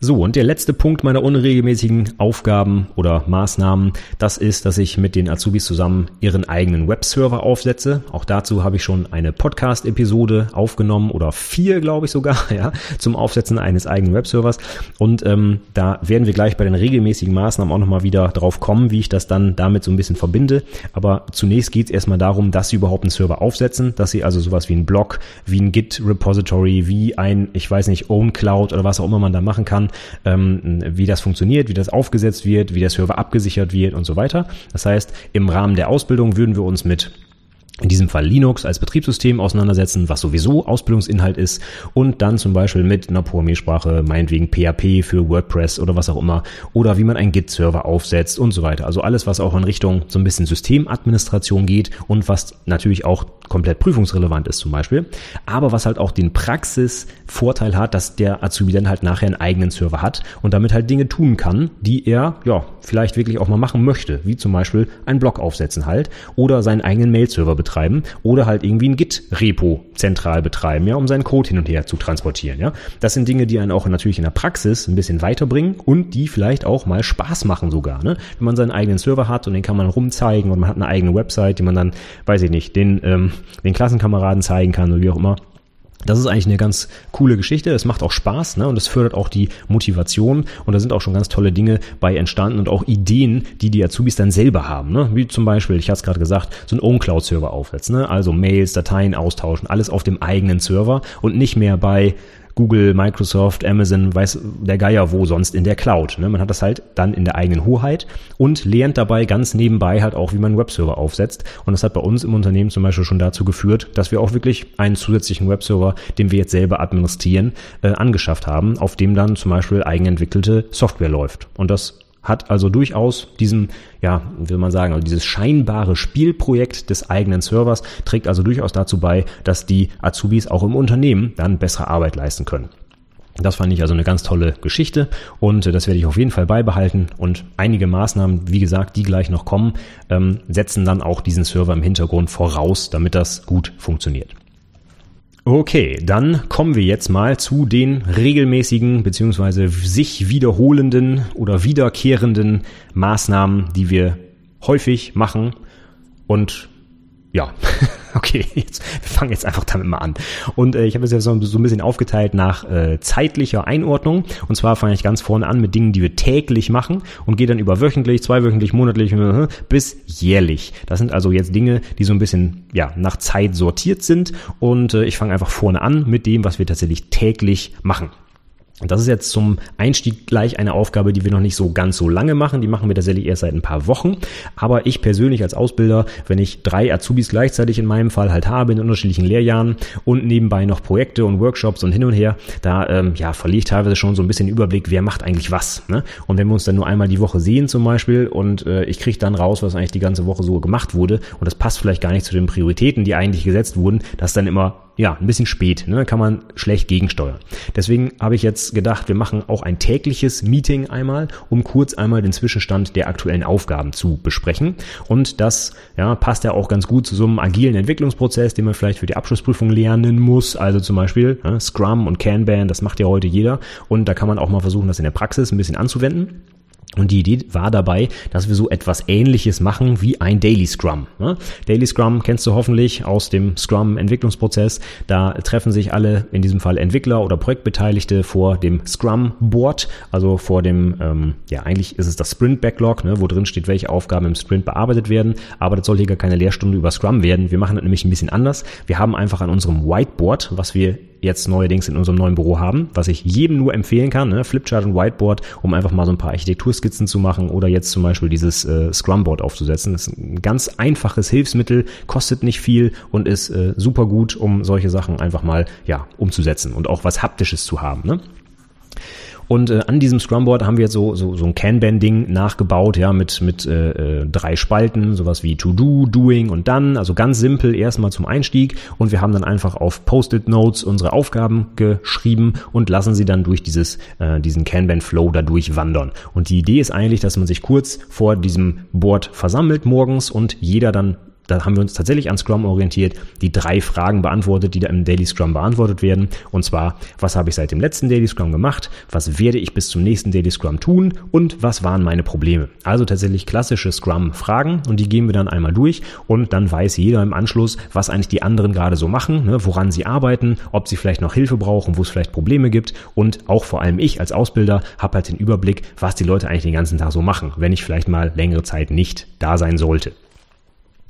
So, und der letzte Punkt meiner unregelmäßigen Aufgaben oder Maßnahmen, das ist, dass ich mit den Azubis zusammen ihren eigenen Webserver aufsetze. Auch dazu habe ich schon eine Podcast-Episode aufgenommen oder vier, glaube ich sogar, ja, zum Aufsetzen eines eigenen Webservers. Und ähm, da werden wir gleich bei den regelmäßigen Maßnahmen auch nochmal wieder drauf kommen, wie ich das dann damit so ein bisschen verbinde. Aber zunächst geht es erstmal darum, dass sie überhaupt einen Server aufsetzen, dass sie also sowas wie ein Blog, wie ein Git-Repository, wie ein, ich weiß nicht, Own Cloud oder was auch immer man da machen kann, ähm, wie das funktioniert, wie das aufgesetzt wird, wie der Server abgesichert wird und so weiter. Das heißt, im Rahmen der Ausbildung würden wir uns mit in diesem Fall Linux als Betriebssystem auseinandersetzen, was sowieso Ausbildungsinhalt ist und dann zum Beispiel mit einer Programmiersprache, meinetwegen PHP für WordPress oder was auch immer oder wie man einen Git-Server aufsetzt und so weiter. Also alles, was auch in Richtung so ein bisschen Systemadministration geht und was natürlich auch komplett prüfungsrelevant ist zum Beispiel, aber was halt auch den Praxisvorteil hat, dass der Azubi dann halt nachher einen eigenen Server hat und damit halt Dinge tun kann, die er ja vielleicht wirklich auch mal machen möchte, wie zum Beispiel einen Blog aufsetzen halt oder seinen eigenen Mail-Server betreiben oder halt irgendwie ein Git-Repo zentral betreiben, ja, um seinen Code hin und her zu transportieren, ja. Das sind Dinge, die einen auch natürlich in der Praxis ein bisschen weiterbringen und die vielleicht auch mal Spaß machen sogar, ne? Wenn man seinen eigenen Server hat und den kann man rumzeigen und man hat eine eigene Website, die man dann, weiß ich nicht, den, ähm, den Klassenkameraden zeigen kann oder wie auch immer. Das ist eigentlich eine ganz coole Geschichte. Es macht auch Spaß ne? und es fördert auch die Motivation. Und da sind auch schon ganz tolle Dinge bei entstanden und auch Ideen, die die Azubis dann selber haben. Ne? Wie zum Beispiel, ich hatte es gerade gesagt, so ein Own-Cloud-Server aufsetzen. Ne? Also Mails, Dateien austauschen, alles auf dem eigenen Server und nicht mehr bei Google, Microsoft, Amazon, weiß der Geier wo sonst in der Cloud. Ne? Man hat das halt dann in der eigenen Hoheit und lernt dabei ganz nebenbei halt auch, wie man einen Webserver aufsetzt. Und das hat bei uns im Unternehmen zum Beispiel schon dazu geführt, dass wir auch wirklich einen zusätzlichen Webserver, den wir jetzt selber administrieren, äh, angeschafft haben, auf dem dann zum Beispiel eigenentwickelte Software läuft. Und das hat also durchaus diesen, ja, will man sagen, also dieses scheinbare Spielprojekt des eigenen Servers trägt also durchaus dazu bei, dass die Azubis auch im Unternehmen dann bessere Arbeit leisten können. Das fand ich also eine ganz tolle Geschichte und das werde ich auf jeden Fall beibehalten und einige Maßnahmen, wie gesagt, die gleich noch kommen, ähm, setzen dann auch diesen Server im Hintergrund voraus, damit das gut funktioniert. Okay, dann kommen wir jetzt mal zu den regelmäßigen beziehungsweise sich wiederholenden oder wiederkehrenden Maßnahmen, die wir häufig machen. Und ja, okay, jetzt, wir fangen jetzt einfach damit mal an. Und äh, ich habe es ja so, so ein bisschen aufgeteilt nach äh, zeitlicher Einordnung. Und zwar fange ich ganz vorne an mit Dingen, die wir täglich machen und gehe dann über wöchentlich, zweiwöchentlich, monatlich bis jährlich. Das sind also jetzt Dinge, die so ein bisschen ja nach Zeit sortiert sind. Und äh, ich fange einfach vorne an mit dem, was wir tatsächlich täglich machen. Das ist jetzt zum Einstieg gleich eine Aufgabe, die wir noch nicht so ganz so lange machen. Die machen wir tatsächlich erst seit ein paar Wochen. Aber ich persönlich als Ausbilder, wenn ich drei Azubis gleichzeitig in meinem Fall halt habe in unterschiedlichen Lehrjahren und nebenbei noch Projekte und Workshops und hin und her, da ähm, ja, verliere ich teilweise schon so ein bisschen den Überblick, wer macht eigentlich was. Ne? Und wenn wir uns dann nur einmal die Woche sehen zum Beispiel und äh, ich kriege dann raus, was eigentlich die ganze Woche so gemacht wurde und das passt vielleicht gar nicht zu den Prioritäten, die eigentlich gesetzt wurden, das ist dann immer ja, ein bisschen spät, ne? kann man schlecht gegensteuern. Deswegen habe ich jetzt gedacht, wir machen auch ein tägliches Meeting einmal, um kurz einmal den Zwischenstand der aktuellen Aufgaben zu besprechen. Und das ja, passt ja auch ganz gut zu so einem agilen Entwicklungsprozess, den man vielleicht für die Abschlussprüfung lernen muss. Also zum Beispiel ja, Scrum und Kanban, das macht ja heute jeder. Und da kann man auch mal versuchen, das in der Praxis ein bisschen anzuwenden. Und die Idee war dabei, dass wir so etwas ähnliches machen wie ein Daily Scrum. Ne? Daily Scrum kennst du hoffentlich aus dem Scrum-Entwicklungsprozess. Da treffen sich alle, in diesem Fall Entwickler oder Projektbeteiligte, vor dem Scrum-Board, also vor dem, ähm, ja eigentlich ist es das Sprint-Backlog, ne, wo drin steht, welche Aufgaben im Sprint bearbeitet werden. Aber das soll hier gar keine Lehrstunde über Scrum werden. Wir machen das nämlich ein bisschen anders. Wir haben einfach an unserem Whiteboard, was wir jetzt neuerdings in unserem neuen Büro haben, was ich jedem nur empfehlen kann, ne? Flipchart und Whiteboard, um einfach mal so ein paar Architekturskizzen zu machen oder jetzt zum Beispiel dieses äh, Scrumboard aufzusetzen. Das ist ein ganz einfaches Hilfsmittel, kostet nicht viel und ist äh, super gut, um solche Sachen einfach mal ja umzusetzen und auch was Haptisches zu haben. Ne? Und äh, an diesem Scrumboard haben wir jetzt so, so, so ein Kanban-Ding nachgebaut, ja, mit, mit äh, äh, drei Spalten, sowas wie To-Do, Doing und Dann. Also ganz simpel erstmal zum Einstieg. Und wir haben dann einfach auf Post-it-Notes unsere Aufgaben geschrieben und lassen sie dann durch dieses, äh, diesen Kanban-Flow dadurch wandern. Und die Idee ist eigentlich, dass man sich kurz vor diesem Board versammelt morgens und jeder dann da haben wir uns tatsächlich an Scrum orientiert, die drei Fragen beantwortet, die da im Daily Scrum beantwortet werden. Und zwar, was habe ich seit dem letzten Daily Scrum gemacht? Was werde ich bis zum nächsten Daily Scrum tun? Und was waren meine Probleme? Also tatsächlich klassische Scrum-Fragen und die gehen wir dann einmal durch und dann weiß jeder im Anschluss, was eigentlich die anderen gerade so machen, ne, woran sie arbeiten, ob sie vielleicht noch Hilfe brauchen, wo es vielleicht Probleme gibt und auch vor allem ich als Ausbilder habe halt den Überblick, was die Leute eigentlich den ganzen Tag so machen, wenn ich vielleicht mal längere Zeit nicht da sein sollte.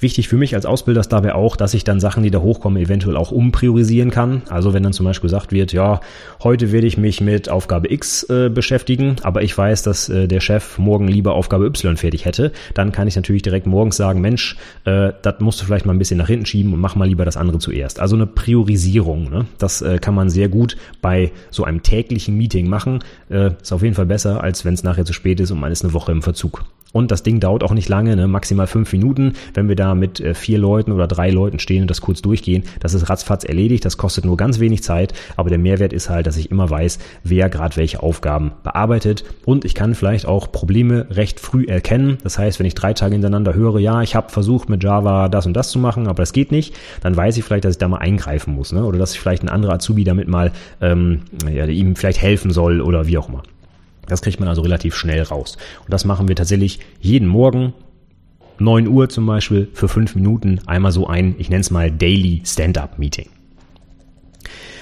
Wichtig für mich als Ausbilder ist dabei auch, dass ich dann Sachen, die da hochkommen, eventuell auch umpriorisieren kann. Also wenn dann zum Beispiel gesagt wird, ja, heute werde ich mich mit Aufgabe X äh, beschäftigen, aber ich weiß, dass äh, der Chef morgen lieber Aufgabe Y fertig hätte, dann kann ich natürlich direkt morgens sagen, Mensch, äh, das musst du vielleicht mal ein bisschen nach hinten schieben und mach mal lieber das andere zuerst. Also eine Priorisierung, ne? das äh, kann man sehr gut bei so einem täglichen Meeting machen. Äh, ist auf jeden Fall besser, als wenn es nachher zu spät ist und man ist eine Woche im Verzug. Und das Ding dauert auch nicht lange, ne? maximal fünf Minuten. Wenn wir da mit äh, vier Leuten oder drei Leuten stehen und das kurz durchgehen, das ist ratzfatz erledigt. Das kostet nur ganz wenig Zeit. Aber der Mehrwert ist halt, dass ich immer weiß, wer gerade welche Aufgaben bearbeitet. Und ich kann vielleicht auch Probleme recht früh erkennen. Das heißt, wenn ich drei Tage hintereinander höre, ja, ich habe versucht mit Java das und das zu machen, aber das geht nicht, dann weiß ich vielleicht, dass ich da mal eingreifen muss. Ne? Oder dass ich vielleicht ein anderer Azubi damit mal ähm, ja, ihm vielleicht helfen soll oder wie auch immer. Das kriegt man also relativ schnell raus. Und das machen wir tatsächlich jeden Morgen, 9 Uhr zum Beispiel, für fünf Minuten einmal so ein, ich nenne es mal Daily Stand-up-Meeting.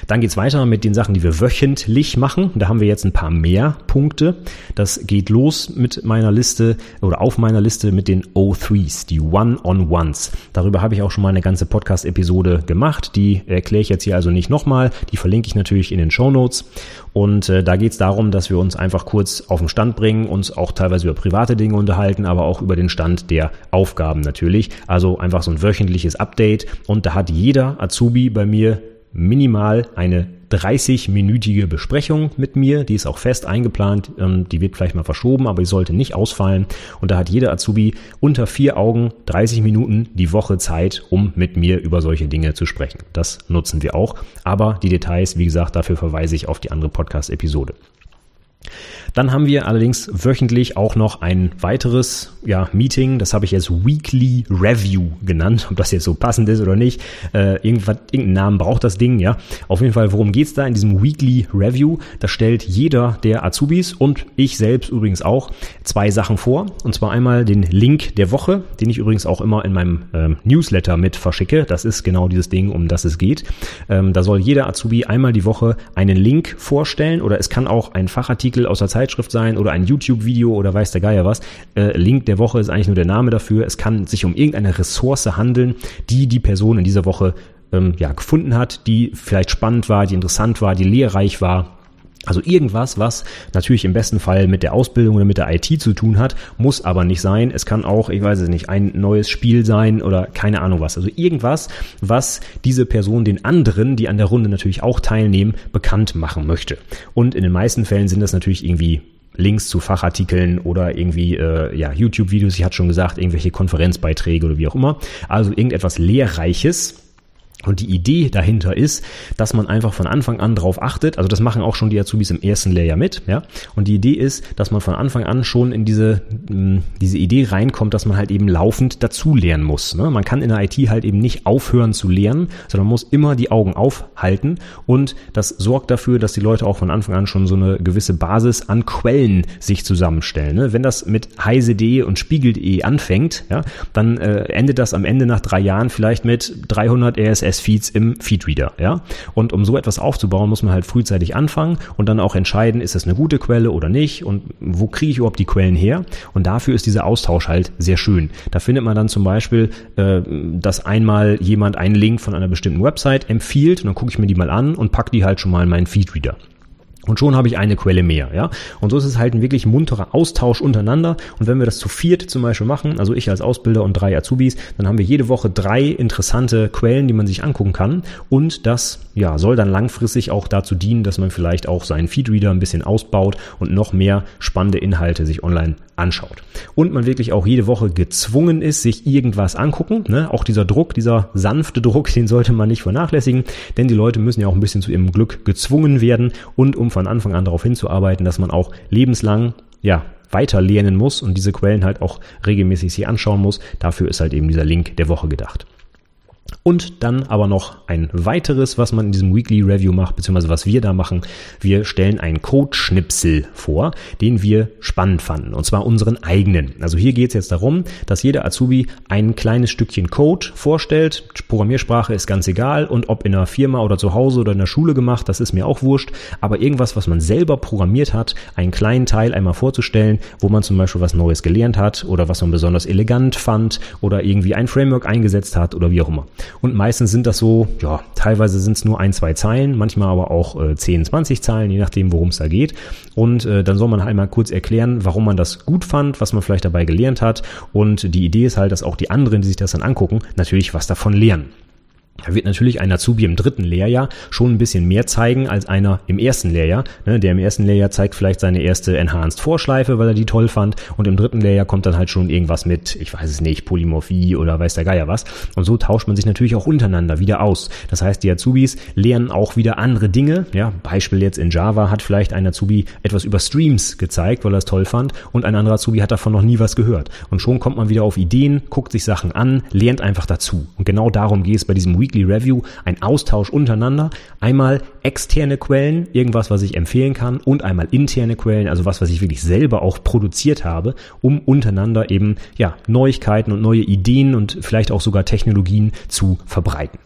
Dann geht's weiter mit den Sachen, die wir wöchentlich machen. Da haben wir jetzt ein paar mehr Punkte. Das geht los mit meiner Liste oder auf meiner Liste mit den O3s, die One-on-Ones. Darüber habe ich auch schon mal eine ganze Podcast-Episode gemacht. Die erkläre ich jetzt hier also nicht nochmal. Die verlinke ich natürlich in den Show Notes. Und äh, da geht's darum, dass wir uns einfach kurz auf den Stand bringen, uns auch teilweise über private Dinge unterhalten, aber auch über den Stand der Aufgaben natürlich. Also einfach so ein wöchentliches Update. Und da hat jeder Azubi bei mir minimal eine 30-minütige Besprechung mit mir. Die ist auch fest eingeplant. Ähm, die wird vielleicht mal verschoben, aber die sollte nicht ausfallen. Und da hat jeder Azubi unter vier Augen 30 Minuten die Woche Zeit, um mit mir über solche Dinge zu sprechen. Das nutzen wir auch. Aber die Details, wie gesagt, dafür verweise ich auf die andere Podcast-Episode. Dann haben wir allerdings wöchentlich auch noch ein weiteres ja, Meeting, das habe ich jetzt Weekly Review genannt, ob das jetzt so passend ist oder nicht. Äh, irgendwas, irgendeinen Namen braucht das Ding, ja. Auf jeden Fall, worum geht's da in diesem Weekly Review? Da stellt jeder der Azubis und ich selbst übrigens auch zwei Sachen vor. Und zwar einmal den Link der Woche, den ich übrigens auch immer in meinem ähm, Newsletter mit verschicke. Das ist genau dieses Ding, um das es geht. Ähm, da soll jeder Azubi einmal die Woche einen Link vorstellen oder es kann auch ein Fachartikel aus der Zeitschrift sein oder ein YouTube-Video oder weiß der Geier was. Äh, Link der Woche ist eigentlich nur der Name dafür. Es kann sich um irgendeine Ressource handeln, die die Person in dieser Woche ähm, ja, gefunden hat, die vielleicht spannend war, die interessant war, die lehrreich war also irgendwas, was natürlich im besten Fall mit der Ausbildung oder mit der IT zu tun hat, muss aber nicht sein. Es kann auch, ich weiß es nicht, ein neues Spiel sein oder keine Ahnung was. Also irgendwas, was diese Person den anderen, die an der Runde natürlich auch teilnehmen, bekannt machen möchte. Und in den meisten Fällen sind das natürlich irgendwie Links zu Fachartikeln oder irgendwie äh, ja, YouTube-Videos, ich hatte schon gesagt, irgendwelche Konferenzbeiträge oder wie auch immer. Also irgendetwas Lehrreiches und die Idee dahinter ist, dass man einfach von Anfang an drauf achtet. Also das machen auch schon die Azubis im ersten Layer mit, ja. Und die Idee ist, dass man von Anfang an schon in diese, mm, diese Idee reinkommt, dass man halt eben laufend dazu lernen muss. Ne? Man kann in der IT halt eben nicht aufhören zu lernen, sondern muss immer die Augen aufhalten. Und das sorgt dafür, dass die Leute auch von Anfang an schon so eine gewisse Basis an Quellen sich zusammenstellen. Ne? Wenn das mit heise.de und spiegel.de anfängt, ja, dann äh, endet das am Ende nach drei Jahren vielleicht mit 300 RSS RSS-Feeds im Feedreader, ja. Und um so etwas aufzubauen, muss man halt frühzeitig anfangen und dann auch entscheiden, ist das eine gute Quelle oder nicht und wo kriege ich überhaupt die Quellen her? Und dafür ist dieser Austausch halt sehr schön. Da findet man dann zum Beispiel, äh, dass einmal jemand einen Link von einer bestimmten Website empfiehlt und dann gucke ich mir die mal an und packe die halt schon mal in meinen Feedreader. Und schon habe ich eine Quelle mehr, ja. Und so ist es halt ein wirklich munterer Austausch untereinander. Und wenn wir das zu viert zum Beispiel machen, also ich als Ausbilder und drei Azubis, dann haben wir jede Woche drei interessante Quellen, die man sich angucken kann. Und das, ja, soll dann langfristig auch dazu dienen, dass man vielleicht auch seinen Feedreader ein bisschen ausbaut und noch mehr spannende Inhalte sich online anschaut. Und man wirklich auch jede Woche gezwungen ist, sich irgendwas angucken. Ne? Auch dieser Druck, dieser sanfte Druck, den sollte man nicht vernachlässigen, denn die Leute müssen ja auch ein bisschen zu ihrem Glück gezwungen werden und um von Anfang an darauf hinzuarbeiten, dass man auch lebenslang ja, weiter lernen muss und diese Quellen halt auch regelmäßig sich anschauen muss. Dafür ist halt eben dieser Link der Woche gedacht. Und dann aber noch ein weiteres, was man in diesem Weekly Review macht, beziehungsweise was wir da machen. Wir stellen einen Code-Schnipsel vor, den wir spannend fanden. Und zwar unseren eigenen. Also hier geht es jetzt darum, dass jeder Azubi ein kleines Stückchen Code vorstellt. Programmiersprache ist ganz egal. Und ob in einer Firma oder zu Hause oder in der Schule gemacht, das ist mir auch wurscht. Aber irgendwas, was man selber programmiert hat, einen kleinen Teil einmal vorzustellen, wo man zum Beispiel was Neues gelernt hat oder was man besonders elegant fand oder irgendwie ein Framework eingesetzt hat oder wie auch immer. Und meistens sind das so, ja, teilweise sind es nur ein, zwei Zeilen, manchmal aber auch äh, 10, 20 Zeilen, je nachdem, worum es da geht. Und äh, dann soll man halt mal kurz erklären, warum man das gut fand, was man vielleicht dabei gelernt hat. Und die Idee ist halt, dass auch die anderen, die sich das dann angucken, natürlich was davon lernen. Da wird natürlich ein Azubi im dritten Lehrjahr schon ein bisschen mehr zeigen als einer im ersten Lehrjahr. Ne, der im ersten Lehrjahr zeigt vielleicht seine erste Enhanced Vorschleife, weil er die toll fand. Und im dritten Lehrjahr kommt dann halt schon irgendwas mit, ich weiß es nicht, Polymorphie oder weiß der Geier was. Und so tauscht man sich natürlich auch untereinander wieder aus. Das heißt, die Azubis lernen auch wieder andere Dinge. Ja, Beispiel jetzt in Java hat vielleicht ein Azubi etwas über Streams gezeigt, weil er es toll fand. Und ein anderer Azubi hat davon noch nie was gehört. Und schon kommt man wieder auf Ideen, guckt sich Sachen an, lernt einfach dazu. Und genau darum geht es bei diesem Weekly Review, ein Austausch untereinander. Einmal externe Quellen, irgendwas, was ich empfehlen kann, und einmal interne Quellen, also was, was ich wirklich selber auch produziert habe, um untereinander eben ja Neuigkeiten und neue Ideen und vielleicht auch sogar Technologien zu verbreiten.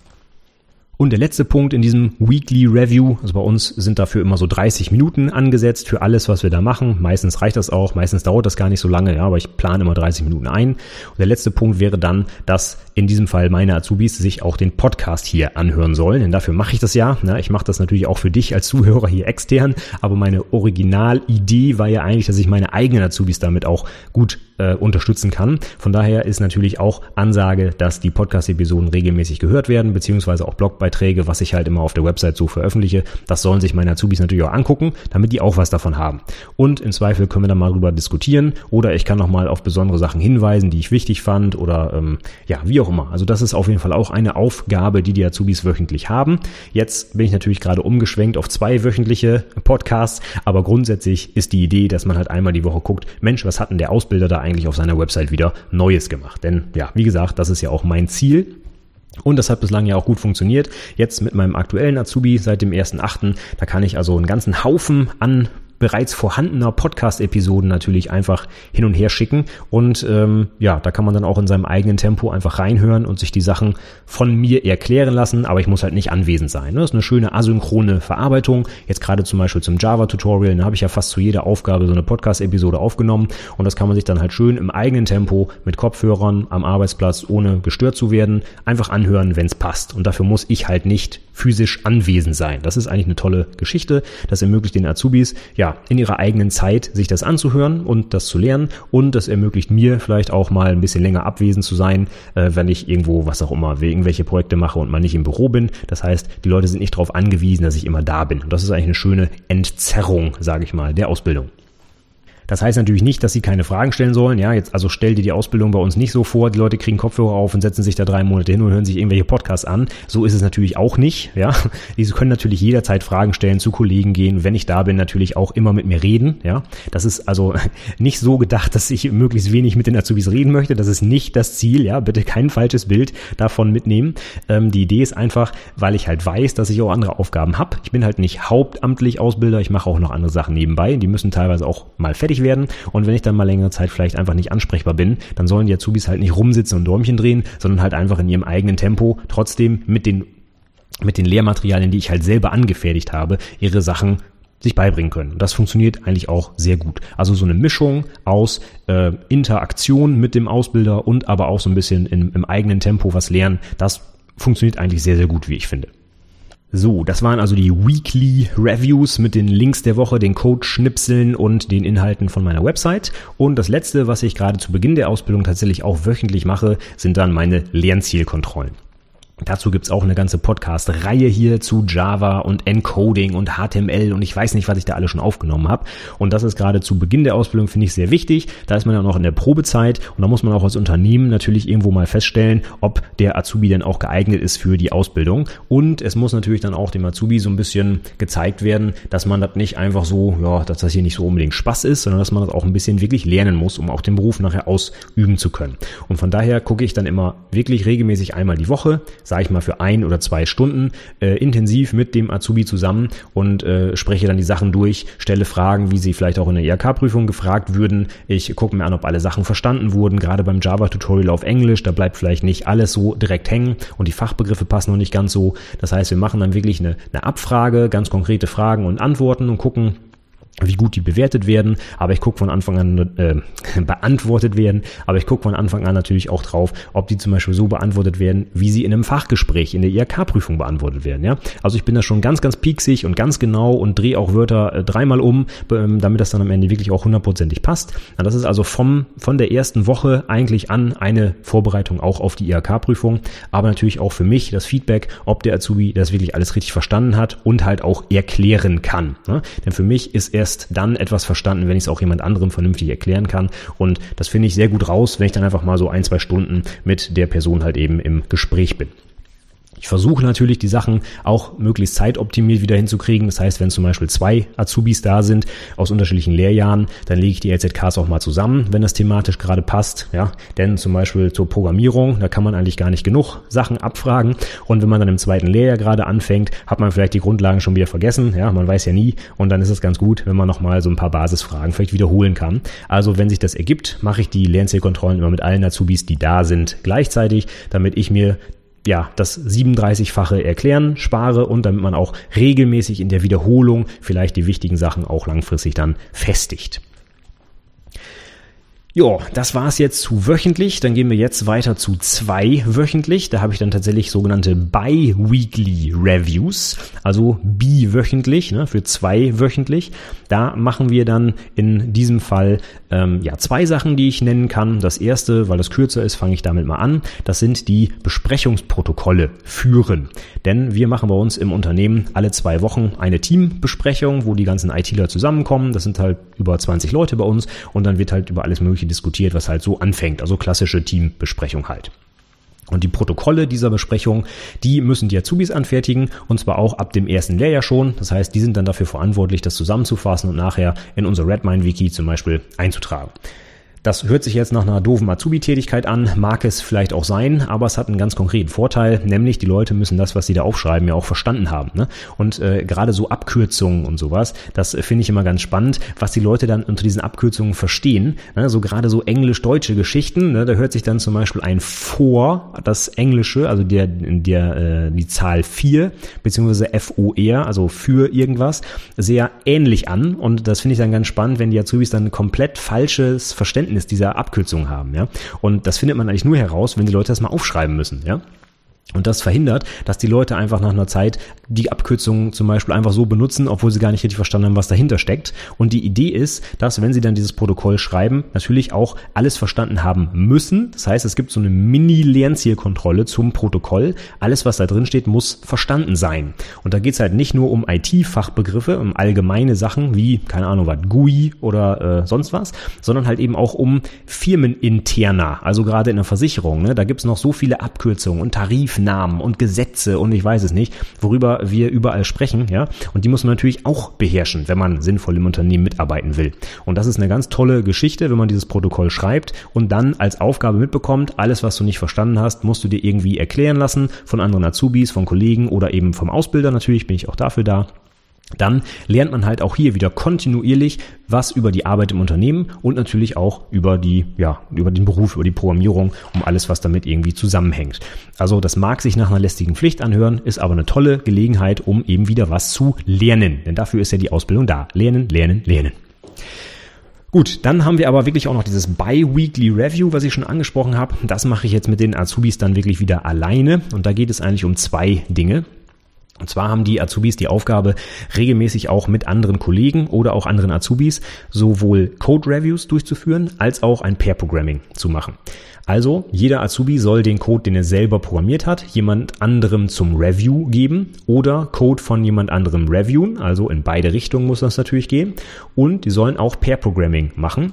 Und der letzte Punkt in diesem Weekly Review, also bei uns sind dafür immer so 30 Minuten angesetzt für alles, was wir da machen. Meistens reicht das auch, meistens dauert das gar nicht so lange, ja, aber ich plane immer 30 Minuten ein. Und der letzte Punkt wäre dann, dass in diesem Fall meine Azubis sich auch den Podcast hier anhören sollen, denn dafür mache ich das ja. Ne? Ich mache das natürlich auch für dich als Zuhörer hier extern, aber meine Originalidee war ja eigentlich, dass ich meine eigenen Azubis damit auch gut äh, unterstützen kann. Von daher ist natürlich auch Ansage, dass die Podcast-Episoden regelmäßig gehört werden, beziehungsweise auch Blogbeiträge, was ich halt immer auf der Website so veröffentliche. Das sollen sich meine Azubis natürlich auch angucken, damit die auch was davon haben. Und im Zweifel können wir dann mal drüber diskutieren oder ich kann noch mal auf besondere Sachen hinweisen, die ich wichtig fand oder ähm, ja, wie auch immer. Also das ist auf jeden Fall auch eine Aufgabe, die die Azubis wöchentlich haben. Jetzt bin ich natürlich gerade umgeschwenkt auf zwei wöchentliche Podcasts, aber grundsätzlich ist die Idee, dass man halt einmal die Woche guckt, Mensch, was hat denn der Ausbilder da eigentlich auf seiner Website wieder Neues gemacht? Denn ja, wie gesagt, das ist ja auch mein Ziel. Und das hat bislang ja auch gut funktioniert. Jetzt mit meinem aktuellen Azubi seit dem 1.8. Da kann ich also einen ganzen Haufen an bereits vorhandener Podcast-Episoden natürlich einfach hin und her schicken. Und ähm, ja, da kann man dann auch in seinem eigenen Tempo einfach reinhören und sich die Sachen von mir erklären lassen, aber ich muss halt nicht anwesend sein. Ne? Das ist eine schöne asynchrone Verarbeitung. Jetzt gerade zum Beispiel zum Java-Tutorial, da habe ich ja fast zu jeder Aufgabe so eine Podcast-Episode aufgenommen und das kann man sich dann halt schön im eigenen Tempo mit Kopfhörern am Arbeitsplatz, ohne gestört zu werden, einfach anhören, wenn es passt. Und dafür muss ich halt nicht physisch anwesend sein. Das ist eigentlich eine tolle Geschichte. Das ermöglicht den Azubis, ja, in ihrer eigenen Zeit sich das anzuhören und das zu lernen. Und das ermöglicht mir vielleicht auch mal ein bisschen länger abwesend zu sein, äh, wenn ich irgendwo, was auch immer, irgendwelche Projekte mache und mal nicht im Büro bin. Das heißt, die Leute sind nicht darauf angewiesen, dass ich immer da bin. Und das ist eigentlich eine schöne Entzerrung, sage ich mal, der Ausbildung. Das heißt natürlich nicht, dass sie keine Fragen stellen sollen. Ja, jetzt also stell dir die Ausbildung bei uns nicht so vor. Die Leute kriegen Kopfhörer auf und setzen sich da drei Monate hin und hören sich irgendwelche Podcasts an. So ist es natürlich auch nicht. Ja, diese können natürlich jederzeit Fragen stellen, zu Kollegen gehen. Wenn ich da bin, natürlich auch immer mit mir reden. Ja, das ist also nicht so gedacht, dass ich möglichst wenig mit den Azubis reden möchte. Das ist nicht das Ziel. Ja, bitte kein falsches Bild davon mitnehmen. Ähm, die Idee ist einfach, weil ich halt weiß, dass ich auch andere Aufgaben habe. Ich bin halt nicht hauptamtlich Ausbilder. Ich mache auch noch andere Sachen nebenbei. Die müssen teilweise auch mal fertig tätig werden. Und wenn ich dann mal längere Zeit vielleicht einfach nicht ansprechbar bin, dann sollen die Azubis halt nicht rumsitzen und Däumchen drehen, sondern halt einfach in ihrem eigenen Tempo trotzdem mit den mit den Lehrmaterialien, die ich halt selber angefertigt habe, ihre Sachen sich beibringen können. Das funktioniert eigentlich auch sehr gut. Also so eine Mischung aus äh, Interaktion mit dem Ausbilder und aber auch so ein bisschen im, im eigenen Tempo was lernen, das funktioniert eigentlich sehr, sehr gut, wie ich finde. So, das waren also die Weekly Reviews mit den Links der Woche, den Code-Schnipseln und den Inhalten von meiner Website. Und das letzte, was ich gerade zu Beginn der Ausbildung tatsächlich auch wöchentlich mache, sind dann meine Lernzielkontrollen. Dazu gibt's auch eine ganze Podcast-Reihe hier zu Java und Encoding und HTML und ich weiß nicht, was ich da alle schon aufgenommen habe. Und das ist gerade zu Beginn der Ausbildung, finde ich, sehr wichtig. Da ist man ja noch in der Probezeit und da muss man auch als Unternehmen natürlich irgendwo mal feststellen, ob der Azubi denn auch geeignet ist für die Ausbildung. Und es muss natürlich dann auch dem Azubi so ein bisschen gezeigt werden, dass man das nicht einfach so, ja, dass das hier nicht so unbedingt Spaß ist, sondern dass man das auch ein bisschen wirklich lernen muss, um auch den Beruf nachher ausüben zu können. Und von daher gucke ich dann immer wirklich regelmäßig einmal die Woche, sage ich mal, für ein oder zwei Stunden äh, intensiv mit dem Azubi zusammen und äh, spreche dann die Sachen durch, stelle Fragen, wie sie vielleicht auch in der IHK-Prüfung gefragt würden. Ich gucke mir an, ob alle Sachen verstanden wurden. Gerade beim Java-Tutorial auf Englisch, da bleibt vielleicht nicht alles so direkt hängen und die Fachbegriffe passen noch nicht ganz so. Das heißt, wir machen dann wirklich eine, eine Abfrage, ganz konkrete Fragen und Antworten und gucken, wie gut die bewertet werden, aber ich gucke von Anfang an äh, beantwortet werden, aber ich gucke von Anfang an natürlich auch drauf, ob die zum Beispiel so beantwortet werden, wie sie in einem Fachgespräch in der IHK-Prüfung beantwortet werden. Ja, also ich bin da schon ganz, ganz pieksig und ganz genau und drehe auch Wörter äh, dreimal um, ähm, damit das dann am Ende wirklich auch hundertprozentig passt. Und das ist also vom von der ersten Woche eigentlich an eine Vorbereitung auch auf die IHK-Prüfung, aber natürlich auch für mich das Feedback, ob der Azubi das wirklich alles richtig verstanden hat und halt auch erklären kann. Ne? Denn für mich ist erst erst dann etwas verstanden, wenn ich es auch jemand anderem vernünftig erklären kann. Und das finde ich sehr gut raus, wenn ich dann einfach mal so ein, zwei Stunden mit der Person halt eben im Gespräch bin. Ich versuche natürlich die Sachen auch möglichst zeitoptimiert wieder hinzukriegen. Das heißt, wenn zum Beispiel zwei Azubis da sind aus unterschiedlichen Lehrjahren, dann lege ich die LZKs auch mal zusammen, wenn das thematisch gerade passt. Ja, denn zum Beispiel zur Programmierung, da kann man eigentlich gar nicht genug Sachen abfragen. Und wenn man dann im zweiten Lehrjahr gerade anfängt, hat man vielleicht die Grundlagen schon wieder vergessen. Ja, man weiß ja nie. Und dann ist es ganz gut, wenn man nochmal so ein paar Basisfragen vielleicht wiederholen kann. Also wenn sich das ergibt, mache ich die Lernzielkontrollen immer mit allen Azubis, die da sind, gleichzeitig, damit ich mir ja, das 37-fache erklären spare und damit man auch regelmäßig in der Wiederholung vielleicht die wichtigen Sachen auch langfristig dann festigt. Ja, das war's jetzt zu wöchentlich. Dann gehen wir jetzt weiter zu zwei wöchentlich. Da habe ich dann tatsächlich sogenannte Bi-Weekly Reviews, also biwöchentlich, ne, für zwei wöchentlich. Da machen wir dann in diesem Fall ähm, ja zwei Sachen, die ich nennen kann. Das erste, weil das kürzer ist, fange ich damit mal an. Das sind die Besprechungsprotokolle führen. Denn wir machen bei uns im Unternehmen alle zwei Wochen eine Teambesprechung, wo die ganzen ITler zusammenkommen. Das sind halt über 20 Leute bei uns und dann wird halt über alles mögliche diskutiert, was halt so anfängt. Also klassische Teambesprechung halt. Und die Protokolle dieser Besprechung, die müssen die Azubis anfertigen und zwar auch ab dem ersten Lehrjahr schon. Das heißt, die sind dann dafür verantwortlich, das zusammenzufassen und nachher in unser Redmine-Wiki zum Beispiel einzutragen. Das hört sich jetzt nach einer doofen Azubi-Tätigkeit an, mag es vielleicht auch sein, aber es hat einen ganz konkreten Vorteil, nämlich die Leute müssen das, was sie da aufschreiben, ja auch verstanden haben. Ne? Und äh, gerade so Abkürzungen und sowas, das finde ich immer ganz spannend, was die Leute dann unter diesen Abkürzungen verstehen. Ne? So gerade so englisch-deutsche Geschichten, ne? da hört sich dann zum Beispiel ein vor, das Englische, also der, der äh, die Zahl 4, beziehungsweise FOR, also für irgendwas, sehr ähnlich an. Und das finde ich dann ganz spannend, wenn die Azubis dann komplett falsches Verständnis Verständnis dieser Abkürzung haben, ja. Und das findet man eigentlich nur heraus, wenn die Leute das mal aufschreiben müssen, ja. Und das verhindert, dass die Leute einfach nach einer Zeit die Abkürzungen zum Beispiel einfach so benutzen, obwohl sie gar nicht richtig verstanden haben, was dahinter steckt. Und die Idee ist, dass wenn sie dann dieses Protokoll schreiben, natürlich auch alles verstanden haben müssen. Das heißt, es gibt so eine Mini-Lernzielkontrolle zum Protokoll. Alles, was da drin steht, muss verstanden sein. Und da geht es halt nicht nur um IT-Fachbegriffe, um allgemeine Sachen wie, keine Ahnung, was, GUI oder äh, sonst was, sondern halt eben auch um firmeninterner, also gerade in der Versicherung. Ne? Da gibt es noch so viele Abkürzungen und Tarifen Namen und Gesetze und ich weiß es nicht, worüber wir überall sprechen, ja. Und die muss man natürlich auch beherrschen, wenn man sinnvoll im Unternehmen mitarbeiten will. Und das ist eine ganz tolle Geschichte, wenn man dieses Protokoll schreibt und dann als Aufgabe mitbekommt, alles, was du nicht verstanden hast, musst du dir irgendwie erklären lassen von anderen Azubis, von Kollegen oder eben vom Ausbilder natürlich, bin ich auch dafür da dann lernt man halt auch hier wieder kontinuierlich was über die Arbeit im Unternehmen und natürlich auch über die, ja, über den Beruf, über die Programmierung, um alles, was damit irgendwie zusammenhängt. Also das mag sich nach einer lästigen Pflicht anhören, ist aber eine tolle Gelegenheit, um eben wieder was zu lernen. Denn dafür ist ja die Ausbildung da. Lernen, lernen, lernen. Gut, dann haben wir aber wirklich auch noch dieses Bi-Weekly Review, was ich schon angesprochen habe. Das mache ich jetzt mit den Azubis dann wirklich wieder alleine. Und da geht es eigentlich um zwei Dinge. Und zwar haben die Azubis die Aufgabe, regelmäßig auch mit anderen Kollegen oder auch anderen Azubis sowohl Code-Reviews durchzuführen, als auch ein Pair-Programming zu machen. Also, jeder Azubi soll den Code, den er selber programmiert hat, jemand anderem zum Review geben oder Code von jemand anderem reviewen. Also in beide Richtungen muss das natürlich gehen. Und die sollen auch Pair-Programming machen.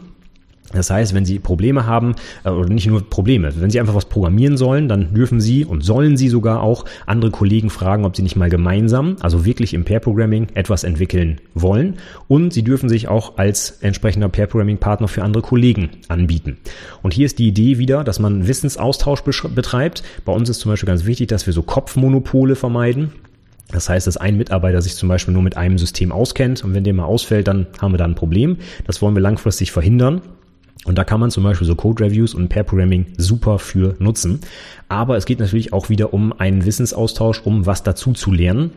Das heißt, wenn Sie Probleme haben, äh, oder nicht nur Probleme, wenn Sie einfach was programmieren sollen, dann dürfen Sie und sollen Sie sogar auch andere Kollegen fragen, ob Sie nicht mal gemeinsam, also wirklich im Pair-Programming, etwas entwickeln wollen. Und Sie dürfen sich auch als entsprechender Pair-Programming-Partner für andere Kollegen anbieten. Und hier ist die Idee wieder, dass man Wissensaustausch betreibt. Bei uns ist zum Beispiel ganz wichtig, dass wir so Kopfmonopole vermeiden. Das heißt, dass ein Mitarbeiter sich zum Beispiel nur mit einem System auskennt und wenn der mal ausfällt, dann haben wir da ein Problem. Das wollen wir langfristig verhindern. Und da kann man zum Beispiel so Code-Reviews und Pair-Programming super für nutzen. Aber es geht natürlich auch wieder um einen Wissensaustausch, um was dazu zu lernen.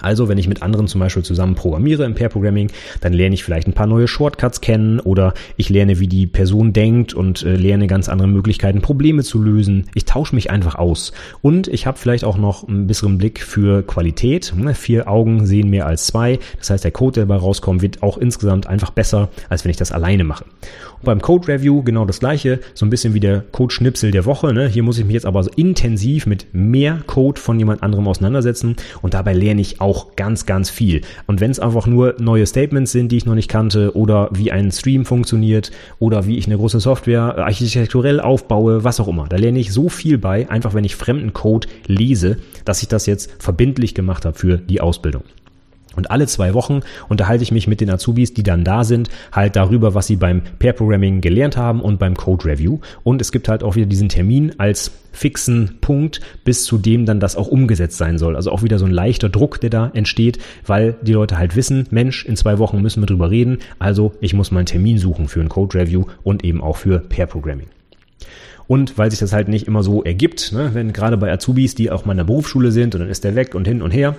Also, wenn ich mit anderen zum Beispiel zusammen programmiere im Pair-Programming, dann lerne ich vielleicht ein paar neue Shortcuts kennen oder ich lerne, wie die Person denkt und äh, lerne ganz andere Möglichkeiten, Probleme zu lösen. Ich tausche mich einfach aus. Und ich habe vielleicht auch noch einen besseren Blick für Qualität. Ne, vier Augen sehen mehr als zwei. Das heißt, der Code, der dabei rauskommt, wird auch insgesamt einfach besser, als wenn ich das alleine mache. Beim Code Review genau das gleiche, so ein bisschen wie der Code-Schnipsel der Woche. Ne? Hier muss ich mich jetzt aber so intensiv mit mehr Code von jemand anderem auseinandersetzen und dabei lerne ich auch ganz, ganz viel. Und wenn es einfach nur neue Statements sind, die ich noch nicht kannte, oder wie ein Stream funktioniert, oder wie ich eine große Software architekturell aufbaue, was auch immer, da lerne ich so viel bei, einfach wenn ich fremden Code lese, dass ich das jetzt verbindlich gemacht habe für die Ausbildung. Und alle zwei Wochen unterhalte ich mich mit den Azubis, die dann da sind, halt darüber, was sie beim Pair Programming gelernt haben und beim Code Review. Und es gibt halt auch wieder diesen Termin als fixen Punkt, bis zu dem dann das auch umgesetzt sein soll. Also auch wieder so ein leichter Druck, der da entsteht, weil die Leute halt wissen, Mensch, in zwei Wochen müssen wir drüber reden. Also ich muss meinen Termin suchen für ein Code Review und eben auch für Pair Programming. Und weil sich das halt nicht immer so ergibt, ne, wenn gerade bei Azubis, die auch mal in der Berufsschule sind und dann ist der weg und hin und her,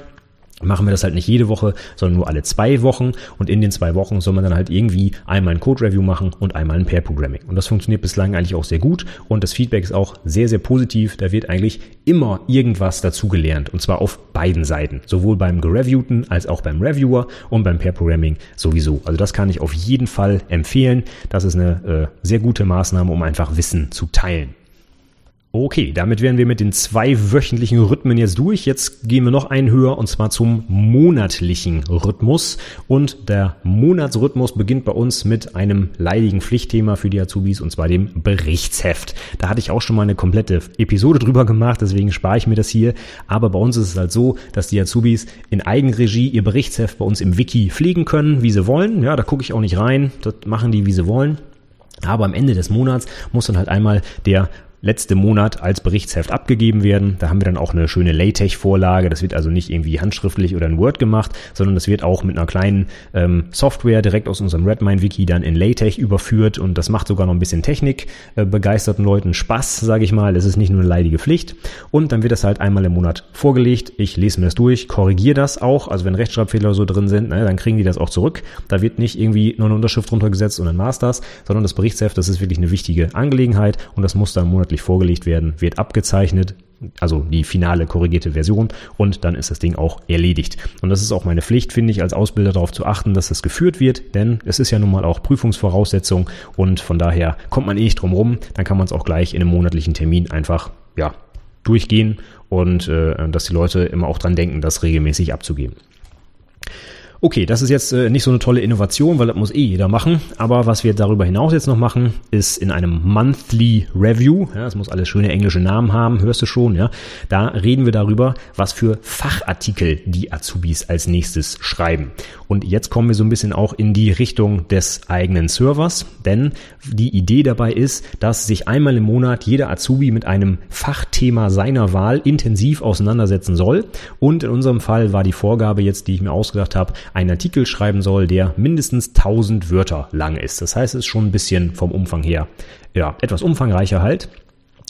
machen wir das halt nicht jede Woche, sondern nur alle zwei Wochen. Und in den zwei Wochen soll man dann halt irgendwie einmal ein Code-Review machen und einmal ein Pair-Programming. Und das funktioniert bislang eigentlich auch sehr gut. Und das Feedback ist auch sehr, sehr positiv. Da wird eigentlich immer irgendwas dazugelernt. Und zwar auf beiden Seiten. Sowohl beim Gereviewten als auch beim Reviewer und beim Pair-Programming sowieso. Also das kann ich auf jeden Fall empfehlen. Das ist eine äh, sehr gute Maßnahme, um einfach Wissen zu teilen. Okay, damit wären wir mit den zwei wöchentlichen Rhythmen jetzt durch. Jetzt gehen wir noch einen höher und zwar zum monatlichen Rhythmus. Und der Monatsrhythmus beginnt bei uns mit einem leidigen Pflichtthema für die Azubis und zwar dem Berichtsheft. Da hatte ich auch schon mal eine komplette Episode drüber gemacht, deswegen spare ich mir das hier. Aber bei uns ist es halt so, dass die Azubis in Eigenregie ihr Berichtsheft bei uns im Wiki pflegen können, wie sie wollen. Ja, da gucke ich auch nicht rein. Das machen die, wie sie wollen. Aber am Ende des Monats muss dann halt einmal der letzte Monat als Berichtsheft abgegeben werden. Da haben wir dann auch eine schöne LaTeX-Vorlage. Das wird also nicht irgendwie handschriftlich oder in Word gemacht, sondern das wird auch mit einer kleinen ähm, Software direkt aus unserem Redmine-Wiki dann in LaTeX überführt und das macht sogar noch ein bisschen Technik äh, begeisterten Leuten Spaß, sage ich mal. Es ist nicht nur eine leidige Pflicht. Und dann wird das halt einmal im Monat vorgelegt. Ich lese mir das durch, korrigiere das auch. Also wenn Rechtschreibfehler so drin sind, ne, dann kriegen die das auch zurück. Da wird nicht irgendwie nur eine Unterschrift runtergesetzt und dann war's das, sondern das Berichtsheft, das ist wirklich eine wichtige Angelegenheit und das muss dann monatlich monatlich vorgelegt werden, wird abgezeichnet, also die finale korrigierte Version und dann ist das Ding auch erledigt. Und das ist auch meine Pflicht, finde ich, als Ausbilder darauf zu achten, dass das geführt wird, denn es ist ja nun mal auch Prüfungsvoraussetzung und von daher kommt man eh nicht drum rum, dann kann man es auch gleich in einem monatlichen Termin einfach, ja, durchgehen und äh, dass die Leute immer auch dran denken, das regelmäßig abzugeben. Okay, das ist jetzt äh, nicht so eine tolle Innovation, weil das muss eh jeder machen. Aber was wir darüber hinaus jetzt noch machen, ist in einem Monthly Review, ja, das muss alles schöne englische Namen haben, hörst du schon, ja. Da reden wir darüber, was für Fachartikel die Azubis als nächstes schreiben. Und jetzt kommen wir so ein bisschen auch in die Richtung des eigenen Servers, denn die Idee dabei ist, dass sich einmal im Monat jeder Azubi mit einem Fachthema seiner Wahl intensiv auseinandersetzen soll. Und in unserem Fall war die Vorgabe jetzt, die ich mir ausgedacht habe, einen Artikel schreiben soll, der mindestens 1000 Wörter lang ist. Das heißt, es ist schon ein bisschen vom Umfang her, ja, etwas umfangreicher halt.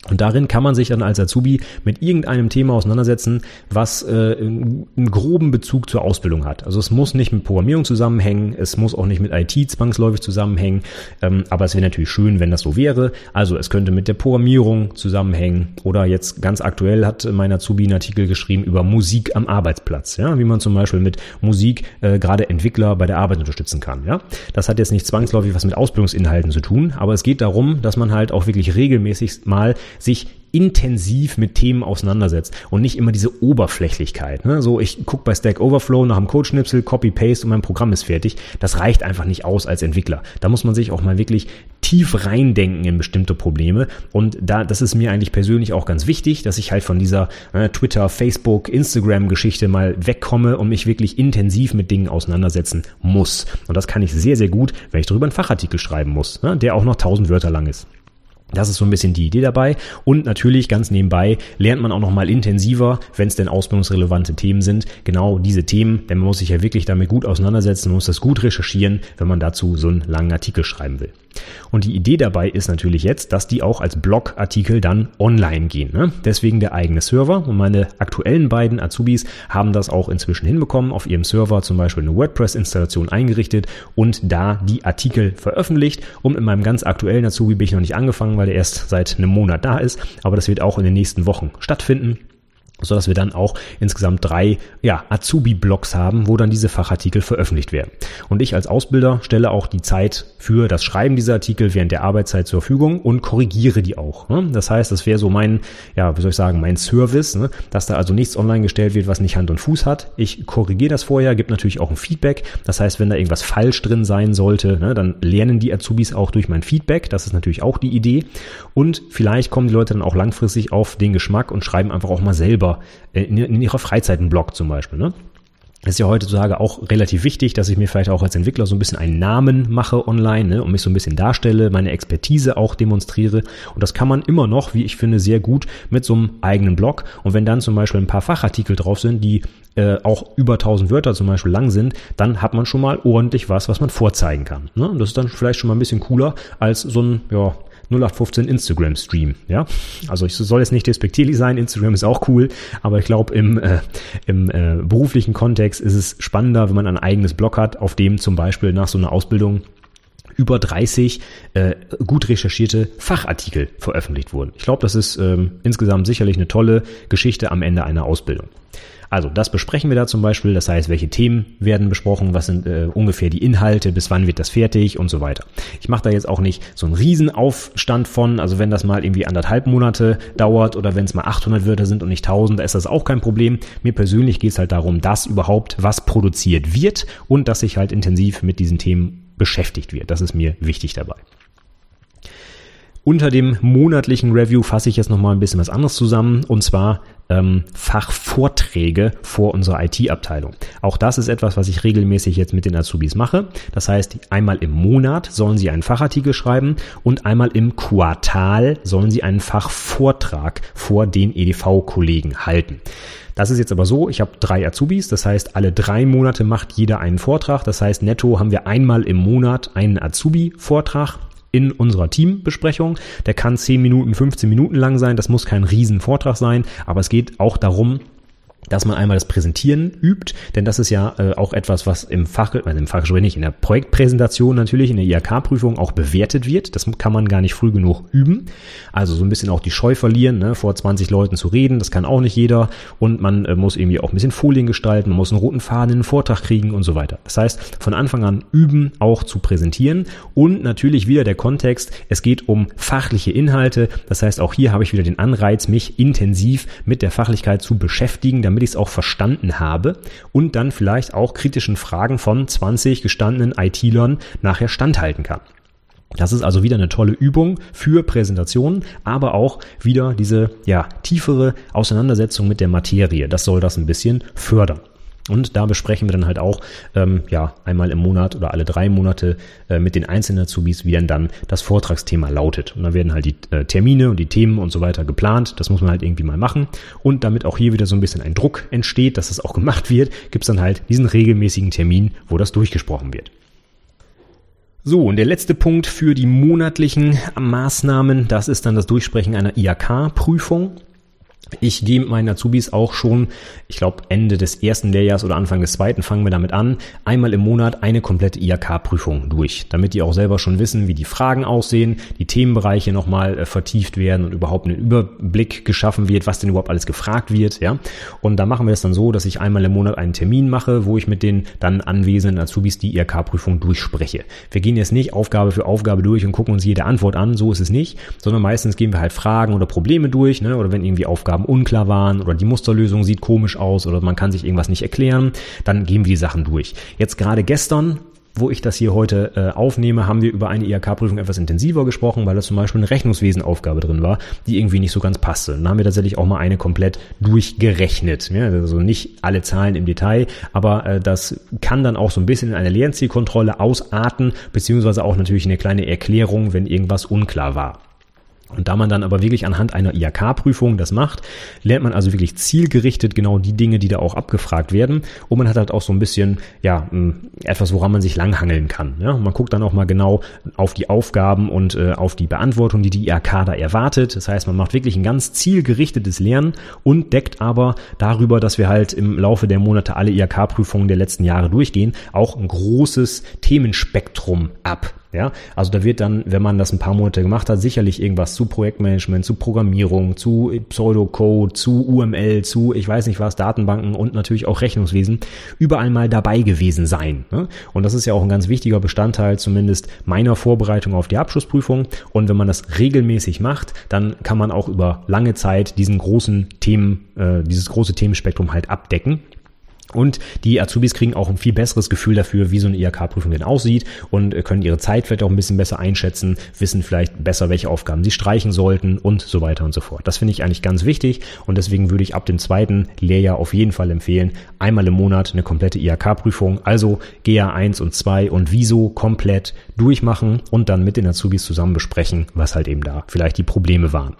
Und darin kann man sich dann als Azubi mit irgendeinem Thema auseinandersetzen, was äh, einen groben Bezug zur Ausbildung hat. Also es muss nicht mit Programmierung zusammenhängen, es muss auch nicht mit IT zwangsläufig zusammenhängen, ähm, aber es wäre natürlich schön, wenn das so wäre. Also es könnte mit der Programmierung zusammenhängen oder jetzt ganz aktuell hat mein Azubi einen Artikel geschrieben über Musik am Arbeitsplatz, ja, wie man zum Beispiel mit Musik äh, gerade Entwickler bei der Arbeit unterstützen kann. Ja, das hat jetzt nicht zwangsläufig was mit Ausbildungsinhalten zu tun, aber es geht darum, dass man halt auch wirklich regelmäßig mal sich intensiv mit Themen auseinandersetzt und nicht immer diese Oberflächlichkeit. Ne? So, ich gucke bei Stack Overflow nach dem Codeschnipsel, Copy-Paste und mein Programm ist fertig. Das reicht einfach nicht aus als Entwickler. Da muss man sich auch mal wirklich tief reindenken in bestimmte Probleme. Und da, das ist mir eigentlich persönlich auch ganz wichtig, dass ich halt von dieser äh, Twitter, Facebook, Instagram-Geschichte mal wegkomme und mich wirklich intensiv mit Dingen auseinandersetzen muss. Und das kann ich sehr, sehr gut, wenn ich darüber einen Fachartikel schreiben muss, ne? der auch noch tausend Wörter lang ist. Das ist so ein bisschen die Idee dabei. Und natürlich ganz nebenbei lernt man auch noch mal intensiver, wenn es denn ausbildungsrelevante Themen sind, genau diese Themen. Denn man muss sich ja wirklich damit gut auseinandersetzen, man muss das gut recherchieren, wenn man dazu so einen langen Artikel schreiben will. Und die Idee dabei ist natürlich jetzt, dass die auch als Blogartikel dann online gehen. Ne? Deswegen der eigene Server. Und meine aktuellen beiden Azubis haben das auch inzwischen hinbekommen, auf ihrem Server zum Beispiel eine WordPress-Installation eingerichtet und da die Artikel veröffentlicht. Und mit meinem ganz aktuellen Azubi bin ich noch nicht angefangen, weil er erst seit einem Monat da ist. Aber das wird auch in den nächsten Wochen stattfinden so dass wir dann auch insgesamt drei ja, Azubi-Blogs haben, wo dann diese Fachartikel veröffentlicht werden. Und ich als Ausbilder stelle auch die Zeit für das Schreiben dieser Artikel während der Arbeitszeit zur Verfügung und korrigiere die auch. Ne? Das heißt, das wäre so mein, ja, wie soll ich sagen, mein Service, ne? dass da also nichts online gestellt wird, was nicht Hand und Fuß hat. Ich korrigiere das vorher, gebe natürlich auch ein Feedback. Das heißt, wenn da irgendwas falsch drin sein sollte, ne, dann lernen die Azubis auch durch mein Feedback. Das ist natürlich auch die Idee. Und vielleicht kommen die Leute dann auch langfristig auf den Geschmack und schreiben einfach auch mal selber äh, in, in ihrer Freizeit einen Blog zum Beispiel. Ne? ist ja heutzutage auch relativ wichtig, dass ich mir vielleicht auch als Entwickler so ein bisschen einen Namen mache online ne, und mich so ein bisschen darstelle, meine Expertise auch demonstriere. Und das kann man immer noch, wie ich finde, sehr gut mit so einem eigenen Blog. Und wenn dann zum Beispiel ein paar Fachartikel drauf sind, die äh, auch über 1000 Wörter zum Beispiel lang sind, dann hat man schon mal ordentlich was, was man vorzeigen kann. Ne? Und das ist dann vielleicht schon mal ein bisschen cooler als so ein, ja, 0815 Instagram Stream, ja. Also ich soll jetzt nicht despektierlich sein, Instagram ist auch cool, aber ich glaube im, äh, im äh, beruflichen Kontext ist es spannender, wenn man ein eigenes Blog hat, auf dem zum Beispiel nach so einer Ausbildung über 30 äh, gut recherchierte Fachartikel veröffentlicht wurden. Ich glaube, das ist ähm, insgesamt sicherlich eine tolle Geschichte am Ende einer Ausbildung. Also das besprechen wir da zum Beispiel, das heißt, welche Themen werden besprochen, was sind äh, ungefähr die Inhalte, bis wann wird das fertig und so weiter. Ich mache da jetzt auch nicht so einen Riesenaufstand von, also wenn das mal irgendwie anderthalb Monate dauert oder wenn es mal 800 Wörter sind und nicht 1000, da ist das auch kein Problem. Mir persönlich geht es halt darum, dass überhaupt was produziert wird und dass ich halt intensiv mit diesen Themen beschäftigt wird. Das ist mir wichtig dabei. Unter dem monatlichen Review fasse ich jetzt nochmal ein bisschen was anderes zusammen und zwar ähm, Fachvorträge vor unserer IT-Abteilung. Auch das ist etwas, was ich regelmäßig jetzt mit den Azubis mache. Das heißt, einmal im Monat sollen sie einen Fachartikel schreiben und einmal im Quartal sollen sie einen Fachvortrag vor den EDV-Kollegen halten. Das ist jetzt aber so, ich habe drei Azubis, das heißt, alle drei Monate macht jeder einen Vortrag. Das heißt, netto haben wir einmal im Monat einen Azubi-Vortrag in unserer Teambesprechung. Der kann 10 Minuten, 15 Minuten lang sein. Das muss kein Riesenvortrag sein, aber es geht auch darum, dass man einmal das Präsentieren übt, denn das ist ja äh, auch etwas, was im Fach, also im Fach nicht, in der Projektpräsentation natürlich, in der IHK-Prüfung auch bewertet wird. Das kann man gar nicht früh genug üben. Also so ein bisschen auch die Scheu verlieren, ne, vor 20 Leuten zu reden, das kann auch nicht jeder. Und man äh, muss irgendwie auch ein bisschen Folien gestalten, man muss einen roten Faden in den Vortrag kriegen und so weiter. Das heißt, von Anfang an üben, auch zu präsentieren. Und natürlich wieder der Kontext, es geht um fachliche Inhalte. Das heißt, auch hier habe ich wieder den Anreiz, mich intensiv mit der Fachlichkeit zu beschäftigen, damit ich es auch verstanden habe und dann vielleicht auch kritischen Fragen von 20 gestandenen IT-Lern nachher standhalten kann. Das ist also wieder eine tolle Übung für Präsentationen, aber auch wieder diese ja, tiefere Auseinandersetzung mit der Materie. Das soll das ein bisschen fördern. Und da besprechen wir dann halt auch ähm, ja einmal im Monat oder alle drei Monate äh, mit den einzelnen Azubis, wie denn dann das Vortragsthema lautet. Und dann werden halt die äh, Termine und die Themen und so weiter geplant. Das muss man halt irgendwie mal machen. Und damit auch hier wieder so ein bisschen ein Druck entsteht, dass das auch gemacht wird, gibt's dann halt diesen regelmäßigen Termin, wo das durchgesprochen wird. So, und der letzte Punkt für die monatlichen Maßnahmen, das ist dann das Durchsprechen einer IAK-Prüfung. Ich gehe mit meinen Azubis auch schon, ich glaube Ende des ersten Lehrjahrs oder Anfang des zweiten fangen wir damit an, einmal im Monat eine komplette IHK-Prüfung durch, damit die auch selber schon wissen, wie die Fragen aussehen, die Themenbereiche nochmal äh, vertieft werden und überhaupt ein Überblick geschaffen wird, was denn überhaupt alles gefragt wird, ja. Und da machen wir es dann so, dass ich einmal im Monat einen Termin mache, wo ich mit den dann anwesenden Azubis die IHK-Prüfung durchspreche. Wir gehen jetzt nicht Aufgabe für Aufgabe durch und gucken uns jede Antwort an, so ist es nicht, sondern meistens gehen wir halt Fragen oder Probleme durch, ne, oder wenn irgendwie Aufgaben Aufgaben unklar waren oder die Musterlösung sieht komisch aus oder man kann sich irgendwas nicht erklären, dann gehen wir die Sachen durch. Jetzt gerade gestern wo ich das hier heute äh, aufnehme, haben wir über eine IHK-Prüfung etwas intensiver gesprochen, weil da zum Beispiel eine Rechnungswesenaufgabe drin war, die irgendwie nicht so ganz passte. Dann haben wir tatsächlich auch mal eine komplett durchgerechnet. Ja, also nicht alle Zahlen im Detail, aber äh, das kann dann auch so ein bisschen in eine Lernzielkontrolle ausarten, beziehungsweise auch natürlich eine kleine Erklärung, wenn irgendwas unklar war. Und da man dann aber wirklich anhand einer IHK-Prüfung das macht, lernt man also wirklich zielgerichtet genau die Dinge, die da auch abgefragt werden. Und man hat halt auch so ein bisschen, ja, etwas, woran man sich langhangeln kann. Ja, man guckt dann auch mal genau auf die Aufgaben und äh, auf die Beantwortung, die die IHK da erwartet. Das heißt, man macht wirklich ein ganz zielgerichtetes Lernen und deckt aber darüber, dass wir halt im Laufe der Monate alle IHK-Prüfungen der letzten Jahre durchgehen, auch ein großes Themenspektrum ab. Ja, also da wird dann, wenn man das ein paar Monate gemacht hat, sicherlich irgendwas zu Projektmanagement, zu Programmierung, zu Pseudocode, zu UML, zu ich weiß nicht was, Datenbanken und natürlich auch Rechnungswesen überall mal dabei gewesen sein. Ne? Und das ist ja auch ein ganz wichtiger Bestandteil zumindest meiner Vorbereitung auf die Abschlussprüfung. Und wenn man das regelmäßig macht, dann kann man auch über lange Zeit diesen großen Themen, äh, dieses große Themenspektrum halt abdecken. Und die Azubis kriegen auch ein viel besseres Gefühl dafür, wie so eine IHK-Prüfung denn aussieht und können ihre Zeit vielleicht auch ein bisschen besser einschätzen, wissen vielleicht besser, welche Aufgaben sie streichen sollten und so weiter und so fort. Das finde ich eigentlich ganz wichtig und deswegen würde ich ab dem zweiten Lehrjahr auf jeden Fall empfehlen, einmal im Monat eine komplette IHK-Prüfung, also GA 1 und 2 und Wieso komplett durchmachen und dann mit den Azubis zusammen besprechen, was halt eben da vielleicht die Probleme waren.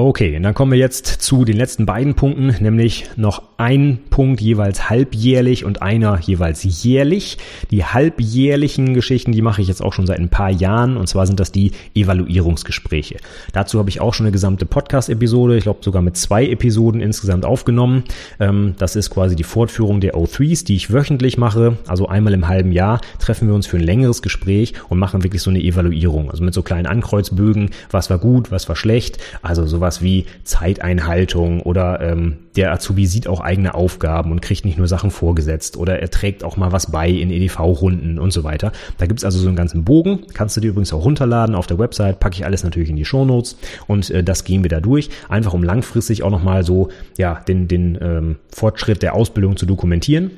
Okay, dann kommen wir jetzt zu den letzten beiden Punkten, nämlich noch ein Punkt jeweils halbjährlich und einer jeweils jährlich. Die halbjährlichen Geschichten, die mache ich jetzt auch schon seit ein paar Jahren und zwar sind das die Evaluierungsgespräche. Dazu habe ich auch schon eine gesamte Podcast-Episode, ich glaube sogar mit zwei Episoden insgesamt aufgenommen. Ähm, das ist quasi die Fortführung der O3s, die ich wöchentlich mache. Also einmal im halben Jahr treffen wir uns für ein längeres Gespräch und machen wirklich so eine Evaluierung. Also mit so kleinen Ankreuzbögen, was war gut, was war schlecht. Also sowas sowas wie Zeiteinhaltung oder ähm, der Azubi sieht auch eigene Aufgaben und kriegt nicht nur Sachen vorgesetzt oder er trägt auch mal was bei in EDV-Runden und so weiter. Da gibt's also so einen ganzen Bogen, kannst du dir übrigens auch runterladen auf der Website, packe ich alles natürlich in die Shownotes und äh, das gehen wir da durch, einfach um langfristig auch nochmal so ja den, den ähm, Fortschritt der Ausbildung zu dokumentieren.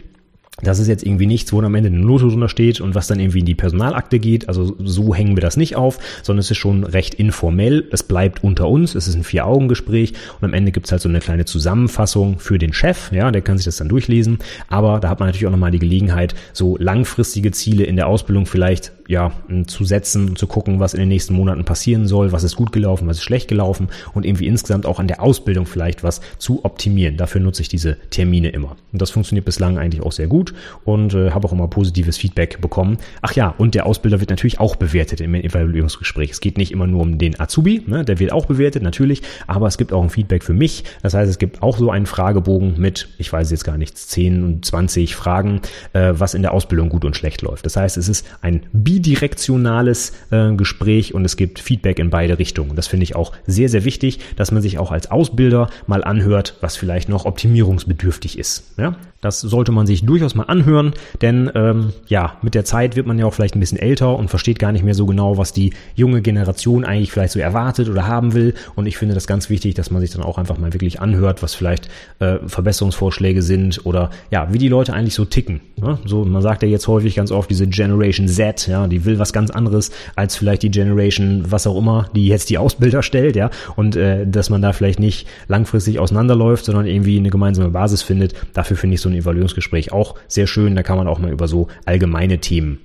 Das ist jetzt irgendwie nichts, wo am Ende eine Note drunter steht und was dann irgendwie in die Personalakte geht. Also so hängen wir das nicht auf, sondern es ist schon recht informell. Es bleibt unter uns, es ist ein Vier-Augen-Gespräch und am Ende gibt's halt so eine kleine Zusammenfassung für den Chef, ja, der kann sich das dann durchlesen. Aber da hat man natürlich auch nochmal die Gelegenheit, so langfristige Ziele in der Ausbildung vielleicht ja, zu setzen zu gucken, was in den nächsten Monaten passieren soll, was ist gut gelaufen, was ist schlecht gelaufen und irgendwie insgesamt auch an der Ausbildung vielleicht was zu optimieren. Dafür nutze ich diese Termine immer. Und das funktioniert bislang eigentlich auch sehr gut und äh, habe auch immer positives Feedback bekommen. Ach ja, und der Ausbilder wird natürlich auch bewertet im Evaluierungsgespräch. Es geht nicht immer nur um den Azubi, ne, der wird auch bewertet, natürlich, aber es gibt auch ein Feedback für mich. Das heißt, es gibt auch so einen Fragebogen mit, ich weiß jetzt gar nicht, 10 und 20 Fragen, äh, was in der Ausbildung gut und schlecht läuft. Das heißt, es ist ein Bi bidirektionales äh, Gespräch und es gibt Feedback in beide Richtungen. Das finde ich auch sehr, sehr wichtig, dass man sich auch als Ausbilder mal anhört, was vielleicht noch optimierungsbedürftig ist. Ja? Das sollte man sich durchaus mal anhören, denn ähm, ja, mit der Zeit wird man ja auch vielleicht ein bisschen älter und versteht gar nicht mehr so genau, was die junge Generation eigentlich vielleicht so erwartet oder haben will. Und ich finde das ganz wichtig, dass man sich dann auch einfach mal wirklich anhört, was vielleicht äh, Verbesserungsvorschläge sind oder ja, wie die Leute eigentlich so ticken. Ne? So, man sagt ja jetzt häufig ganz oft diese Generation Z, ja, die will was ganz anderes als vielleicht die Generation, was auch immer, die jetzt die Ausbilder stellt, ja, und äh, dass man da vielleicht nicht langfristig auseinanderläuft, sondern irgendwie eine gemeinsame Basis findet. Dafür finde ich so ein Evaluierungsgespräch auch sehr schön. Da kann man auch mal über so allgemeine Themen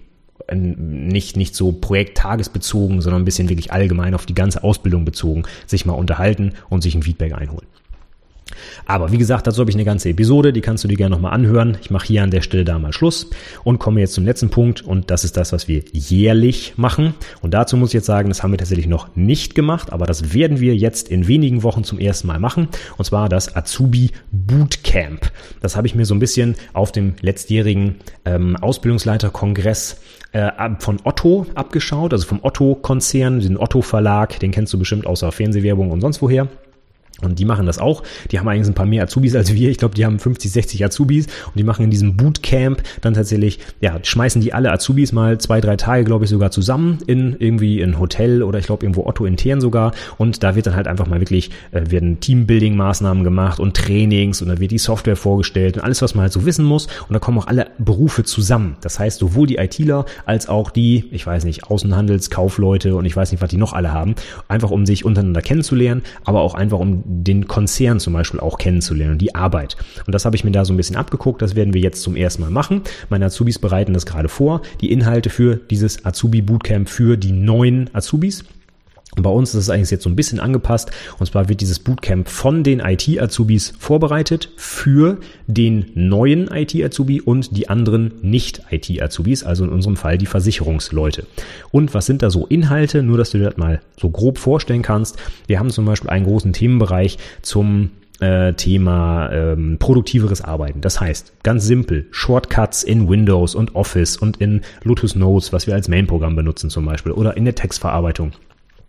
äh, nicht, nicht so projekttagesbezogen, sondern ein bisschen wirklich allgemein auf die ganze Ausbildung bezogen, sich mal unterhalten und sich ein Feedback einholen. Aber wie gesagt, dazu habe ich eine ganze Episode, die kannst du dir gerne nochmal anhören. Ich mache hier an der Stelle da mal Schluss und komme jetzt zum letzten Punkt und das ist das, was wir jährlich machen. Und dazu muss ich jetzt sagen, das haben wir tatsächlich noch nicht gemacht, aber das werden wir jetzt in wenigen Wochen zum ersten Mal machen und zwar das Azubi Bootcamp. Das habe ich mir so ein bisschen auf dem letztjährigen ähm, Ausbildungsleiterkongress äh, von Otto abgeschaut, also vom Otto-Konzern, den Otto-Verlag, den kennst du bestimmt außer Fernsehwerbung und sonst woher. Und die machen das auch. Die haben eigentlich ein paar mehr Azubis als wir. Ich glaube, die haben 50, 60 Azubis und die machen in diesem Bootcamp dann tatsächlich, ja, schmeißen die alle Azubis mal zwei, drei Tage, glaube ich, sogar zusammen in irgendwie ein Hotel oder ich glaube irgendwo Otto intern sogar. Und da wird dann halt einfach mal wirklich, äh, werden Teambuilding-Maßnahmen gemacht und Trainings und da wird die Software vorgestellt und alles, was man halt so wissen muss. Und da kommen auch alle Berufe zusammen. Das heißt, sowohl die ITler als auch die, ich weiß nicht, Außenhandelskaufleute und ich weiß nicht, was die noch alle haben. Einfach um sich untereinander kennenzulernen, aber auch einfach um den Konzern zum Beispiel auch kennenzulernen und die Arbeit. Und das habe ich mir da so ein bisschen abgeguckt. Das werden wir jetzt zum ersten Mal machen. Meine Azubis bereiten das gerade vor. Die Inhalte für dieses Azubi Bootcamp für die neuen Azubis. Bei uns ist es eigentlich jetzt so ein bisschen angepasst. Und zwar wird dieses Bootcamp von den IT-Azubis vorbereitet für den neuen IT-Azubi und die anderen Nicht-IT-Azubis, also in unserem Fall die Versicherungsleute. Und was sind da so Inhalte? Nur, dass du dir das mal so grob vorstellen kannst. Wir haben zum Beispiel einen großen Themenbereich zum äh, Thema ähm, produktiveres Arbeiten. Das heißt, ganz simpel, Shortcuts in Windows und Office und in Lotus Notes, was wir als Main-Programm benutzen zum Beispiel, oder in der Textverarbeitung.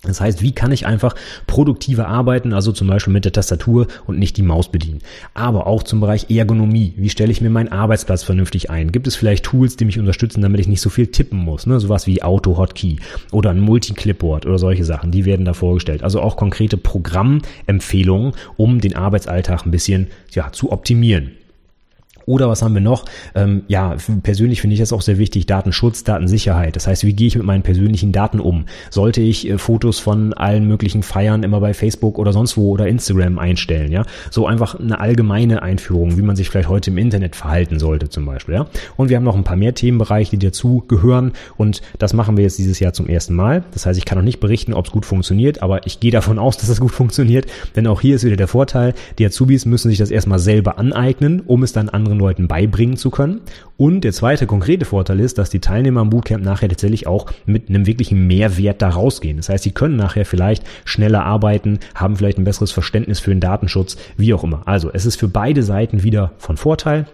Das heißt, wie kann ich einfach produktiver arbeiten, also zum Beispiel mit der Tastatur und nicht die Maus bedienen. Aber auch zum Bereich Ergonomie. Wie stelle ich mir meinen Arbeitsplatz vernünftig ein? Gibt es vielleicht Tools, die mich unterstützen, damit ich nicht so viel tippen muss? Ne? Sowas wie Auto-Hotkey oder ein Multi-Clipboard oder solche Sachen, die werden da vorgestellt. Also auch konkrete Programmempfehlungen, um den Arbeitsalltag ein bisschen ja, zu optimieren. Oder was haben wir noch? Ähm, ja, persönlich finde ich das auch sehr wichtig, Datenschutz, Datensicherheit. Das heißt, wie gehe ich mit meinen persönlichen Daten um? Sollte ich äh, Fotos von allen möglichen Feiern immer bei Facebook oder sonst wo oder Instagram einstellen? Ja, so einfach eine allgemeine Einführung, wie man sich vielleicht heute im Internet verhalten sollte zum Beispiel. Ja, und wir haben noch ein paar mehr Themenbereiche, die dazu gehören und das machen wir jetzt dieses Jahr zum ersten Mal. Das heißt, ich kann noch nicht berichten, ob es gut funktioniert, aber ich gehe davon aus, dass es gut funktioniert, denn auch hier ist wieder der Vorteil, die Azubis müssen sich das erstmal selber aneignen, um es dann anderen anderen Leuten beibringen zu können. Und der zweite konkrete Vorteil ist, dass die Teilnehmer am Bootcamp nachher tatsächlich auch mit einem wirklichen Mehrwert da rausgehen. Das heißt, sie können nachher vielleicht schneller arbeiten, haben vielleicht ein besseres Verständnis für den Datenschutz, wie auch immer. Also es ist für beide Seiten wieder von Vorteil.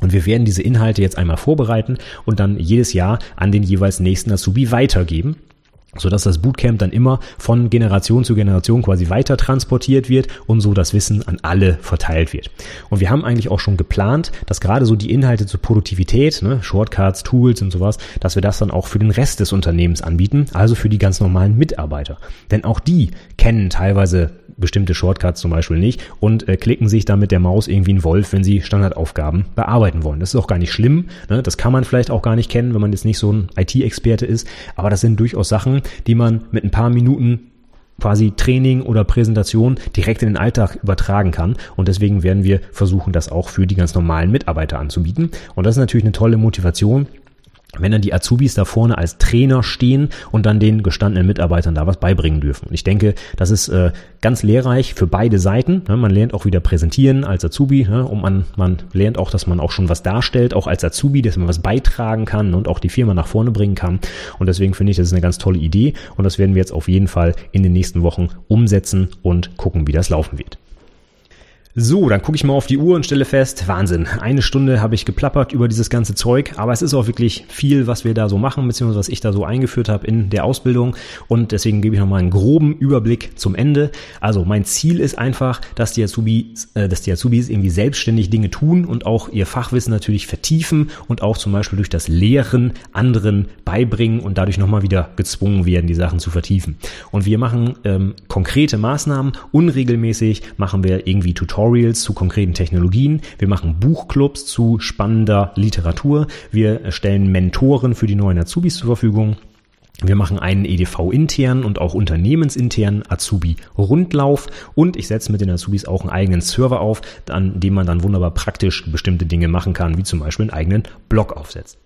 Und wir werden diese Inhalte jetzt einmal vorbereiten und dann jedes Jahr an den jeweils nächsten Azubi weitergeben so dass das Bootcamp dann immer von Generation zu Generation quasi weiter transportiert wird und so das Wissen an alle verteilt wird. Und wir haben eigentlich auch schon geplant, dass gerade so die Inhalte zur Produktivität, ne, Shortcuts, Tools und sowas, dass wir das dann auch für den Rest des Unternehmens anbieten, also für die ganz normalen Mitarbeiter. Denn auch die kennen teilweise bestimmte Shortcuts zum Beispiel nicht und äh, klicken sich dann mit der Maus irgendwie einen Wolf, wenn sie Standardaufgaben bearbeiten wollen. Das ist auch gar nicht schlimm. Ne? Das kann man vielleicht auch gar nicht kennen, wenn man jetzt nicht so ein IT-Experte ist. Aber das sind durchaus Sachen, die man mit ein paar Minuten quasi Training oder Präsentation direkt in den Alltag übertragen kann. Und deswegen werden wir versuchen, das auch für die ganz normalen Mitarbeiter anzubieten. Und das ist natürlich eine tolle Motivation, wenn dann die Azubis da vorne als Trainer stehen und dann den gestandenen Mitarbeitern da was beibringen dürfen. Und ich denke, das ist äh, ganz lehrreich für beide Seiten. Ne? Man lernt auch wieder präsentieren als Azubi ne? und man, man lernt auch, dass man auch schon was darstellt, auch als Azubi, dass man was beitragen kann und auch die Firma nach vorne bringen kann. Und deswegen finde ich, das ist eine ganz tolle Idee und das werden wir jetzt auf jeden Fall in den nächsten Wochen umsetzen und gucken, wie das laufen wird. So, dann gucke ich mal auf die Uhr und stelle fest, Wahnsinn, eine Stunde habe ich geplappert über dieses ganze Zeug, aber es ist auch wirklich viel, was wir da so machen, beziehungsweise was ich da so eingeführt habe in der Ausbildung und deswegen gebe ich nochmal einen groben Überblick zum Ende. Also mein Ziel ist einfach, dass die Azubis, äh, dass die Azubis irgendwie selbstständig Dinge tun und auch ihr Fachwissen natürlich vertiefen und auch zum Beispiel durch das Lehren anderen beibringen und dadurch nochmal wieder gezwungen werden, die Sachen zu vertiefen. Und wir machen ähm, konkrete Maßnahmen, unregelmäßig machen wir irgendwie Tutorials Tutorials zu konkreten Technologien. Wir machen Buchclubs zu spannender Literatur. Wir stellen Mentoren für die neuen Azubis zur Verfügung. Wir machen einen EDV-internen und auch unternehmensinternen Azubi-Rundlauf und ich setze mit den Azubis auch einen eigenen Server auf, an dem man dann wunderbar praktisch bestimmte Dinge machen kann, wie zum Beispiel einen eigenen Blog aufsetzen.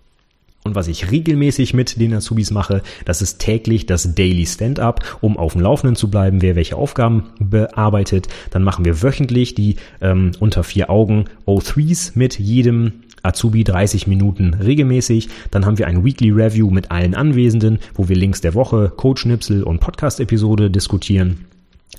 Und was ich regelmäßig mit den Azubis mache, das ist täglich das Daily Stand-up, um auf dem Laufenden zu bleiben, wer welche Aufgaben bearbeitet. Dann machen wir wöchentlich die ähm, unter vier Augen O3s mit jedem Azubi 30 Minuten regelmäßig. Dann haben wir ein Weekly Review mit allen Anwesenden, wo wir Links der Woche, Codeschnipsel und Podcast-Episode diskutieren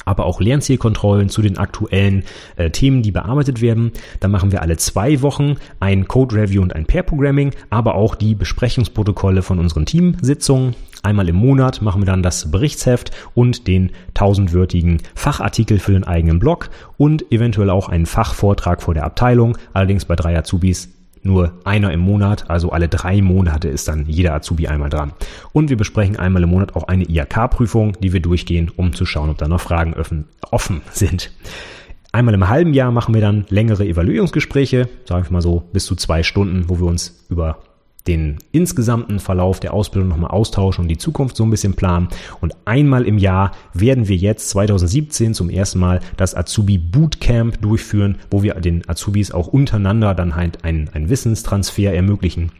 aber auch Lernzielkontrollen zu den aktuellen äh, Themen, die bearbeitet werden. Dann machen wir alle zwei Wochen ein Code Review und ein Pair Programming, aber auch die Besprechungsprotokolle von unseren Teamsitzungen. Einmal im Monat machen wir dann das Berichtsheft und den tausendwörtigen Fachartikel für den eigenen Blog und eventuell auch einen Fachvortrag vor der Abteilung. Allerdings bei drei Azubis nur einer im Monat, also alle drei Monate ist dann jeder Azubi einmal dran. Und wir besprechen einmal im Monat auch eine IHK-Prüfung, die wir durchgehen, um zu schauen, ob da noch Fragen offen sind. Einmal im halben Jahr machen wir dann längere Evaluierungsgespräche, sagen wir mal so bis zu zwei Stunden, wo wir uns über den insgesamten Verlauf der Ausbildung nochmal austauschen und die Zukunft so ein bisschen planen. Und einmal im Jahr werden wir jetzt 2017 zum ersten Mal das Azubi Bootcamp durchführen, wo wir den Azubis auch untereinander dann halt einen, einen Wissenstransfer ermöglichen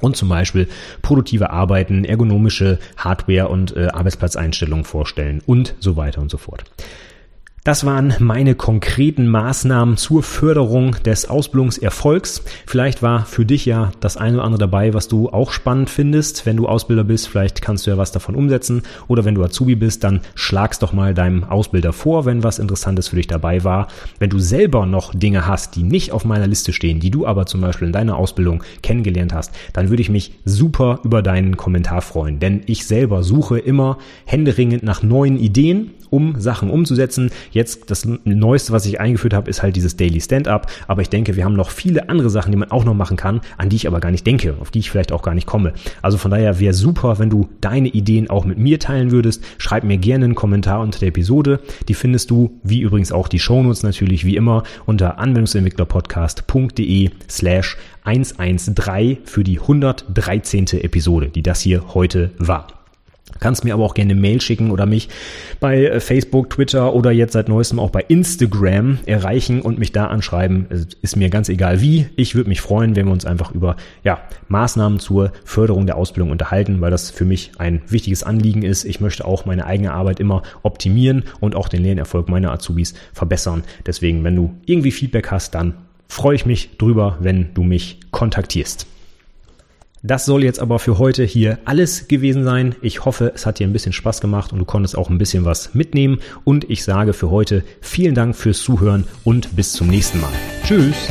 und zum Beispiel produktive Arbeiten, ergonomische Hardware und äh, Arbeitsplatzeinstellungen vorstellen und so weiter und so fort. Das waren meine konkreten Maßnahmen zur Förderung des Ausbildungserfolgs. Vielleicht war für dich ja das eine oder andere dabei, was du auch spannend findest. Wenn du Ausbilder bist, vielleicht kannst du ja was davon umsetzen. Oder wenn du Azubi bist, dann schlag's doch mal deinem Ausbilder vor, wenn was Interessantes für dich dabei war. Wenn du selber noch Dinge hast, die nicht auf meiner Liste stehen, die du aber zum Beispiel in deiner Ausbildung kennengelernt hast, dann würde ich mich super über deinen Kommentar freuen. Denn ich selber suche immer händeringend nach neuen Ideen um Sachen umzusetzen. Jetzt das Neueste, was ich eingeführt habe, ist halt dieses Daily Stand-up. Aber ich denke, wir haben noch viele andere Sachen, die man auch noch machen kann, an die ich aber gar nicht denke, auf die ich vielleicht auch gar nicht komme. Also von daher wäre super, wenn du deine Ideen auch mit mir teilen würdest. Schreib mir gerne einen Kommentar unter der Episode. Die findest du, wie übrigens auch die Shownotes natürlich, wie immer, unter anwendungsentwicklerpodcast.de slash 113 für die 113. Episode, die das hier heute war. Kannst mir aber auch gerne Mail schicken oder mich bei äh, Facebook, Twitter oder jetzt seit neuestem auch bei Instagram erreichen und mich da anschreiben. Ist mir ganz egal wie. Ich würde mich freuen, wenn wir uns einfach über ja, Maßnahmen zur Förderung der Ausbildung unterhalten, weil das für mich ein wichtiges Anliegen ist. Ich möchte auch meine eigene Arbeit immer optimieren und auch den Lernerfolg meiner Azubis verbessern. Deswegen, wenn du irgendwie Feedback hast, dann freue ich mich drüber, wenn du mich kontaktierst. Das soll jetzt aber für heute hier alles gewesen sein. Ich hoffe, es hat dir ein bisschen Spaß gemacht und du konntest auch ein bisschen was mitnehmen. Und ich sage für heute vielen Dank fürs Zuhören und bis zum nächsten Mal. Tschüss!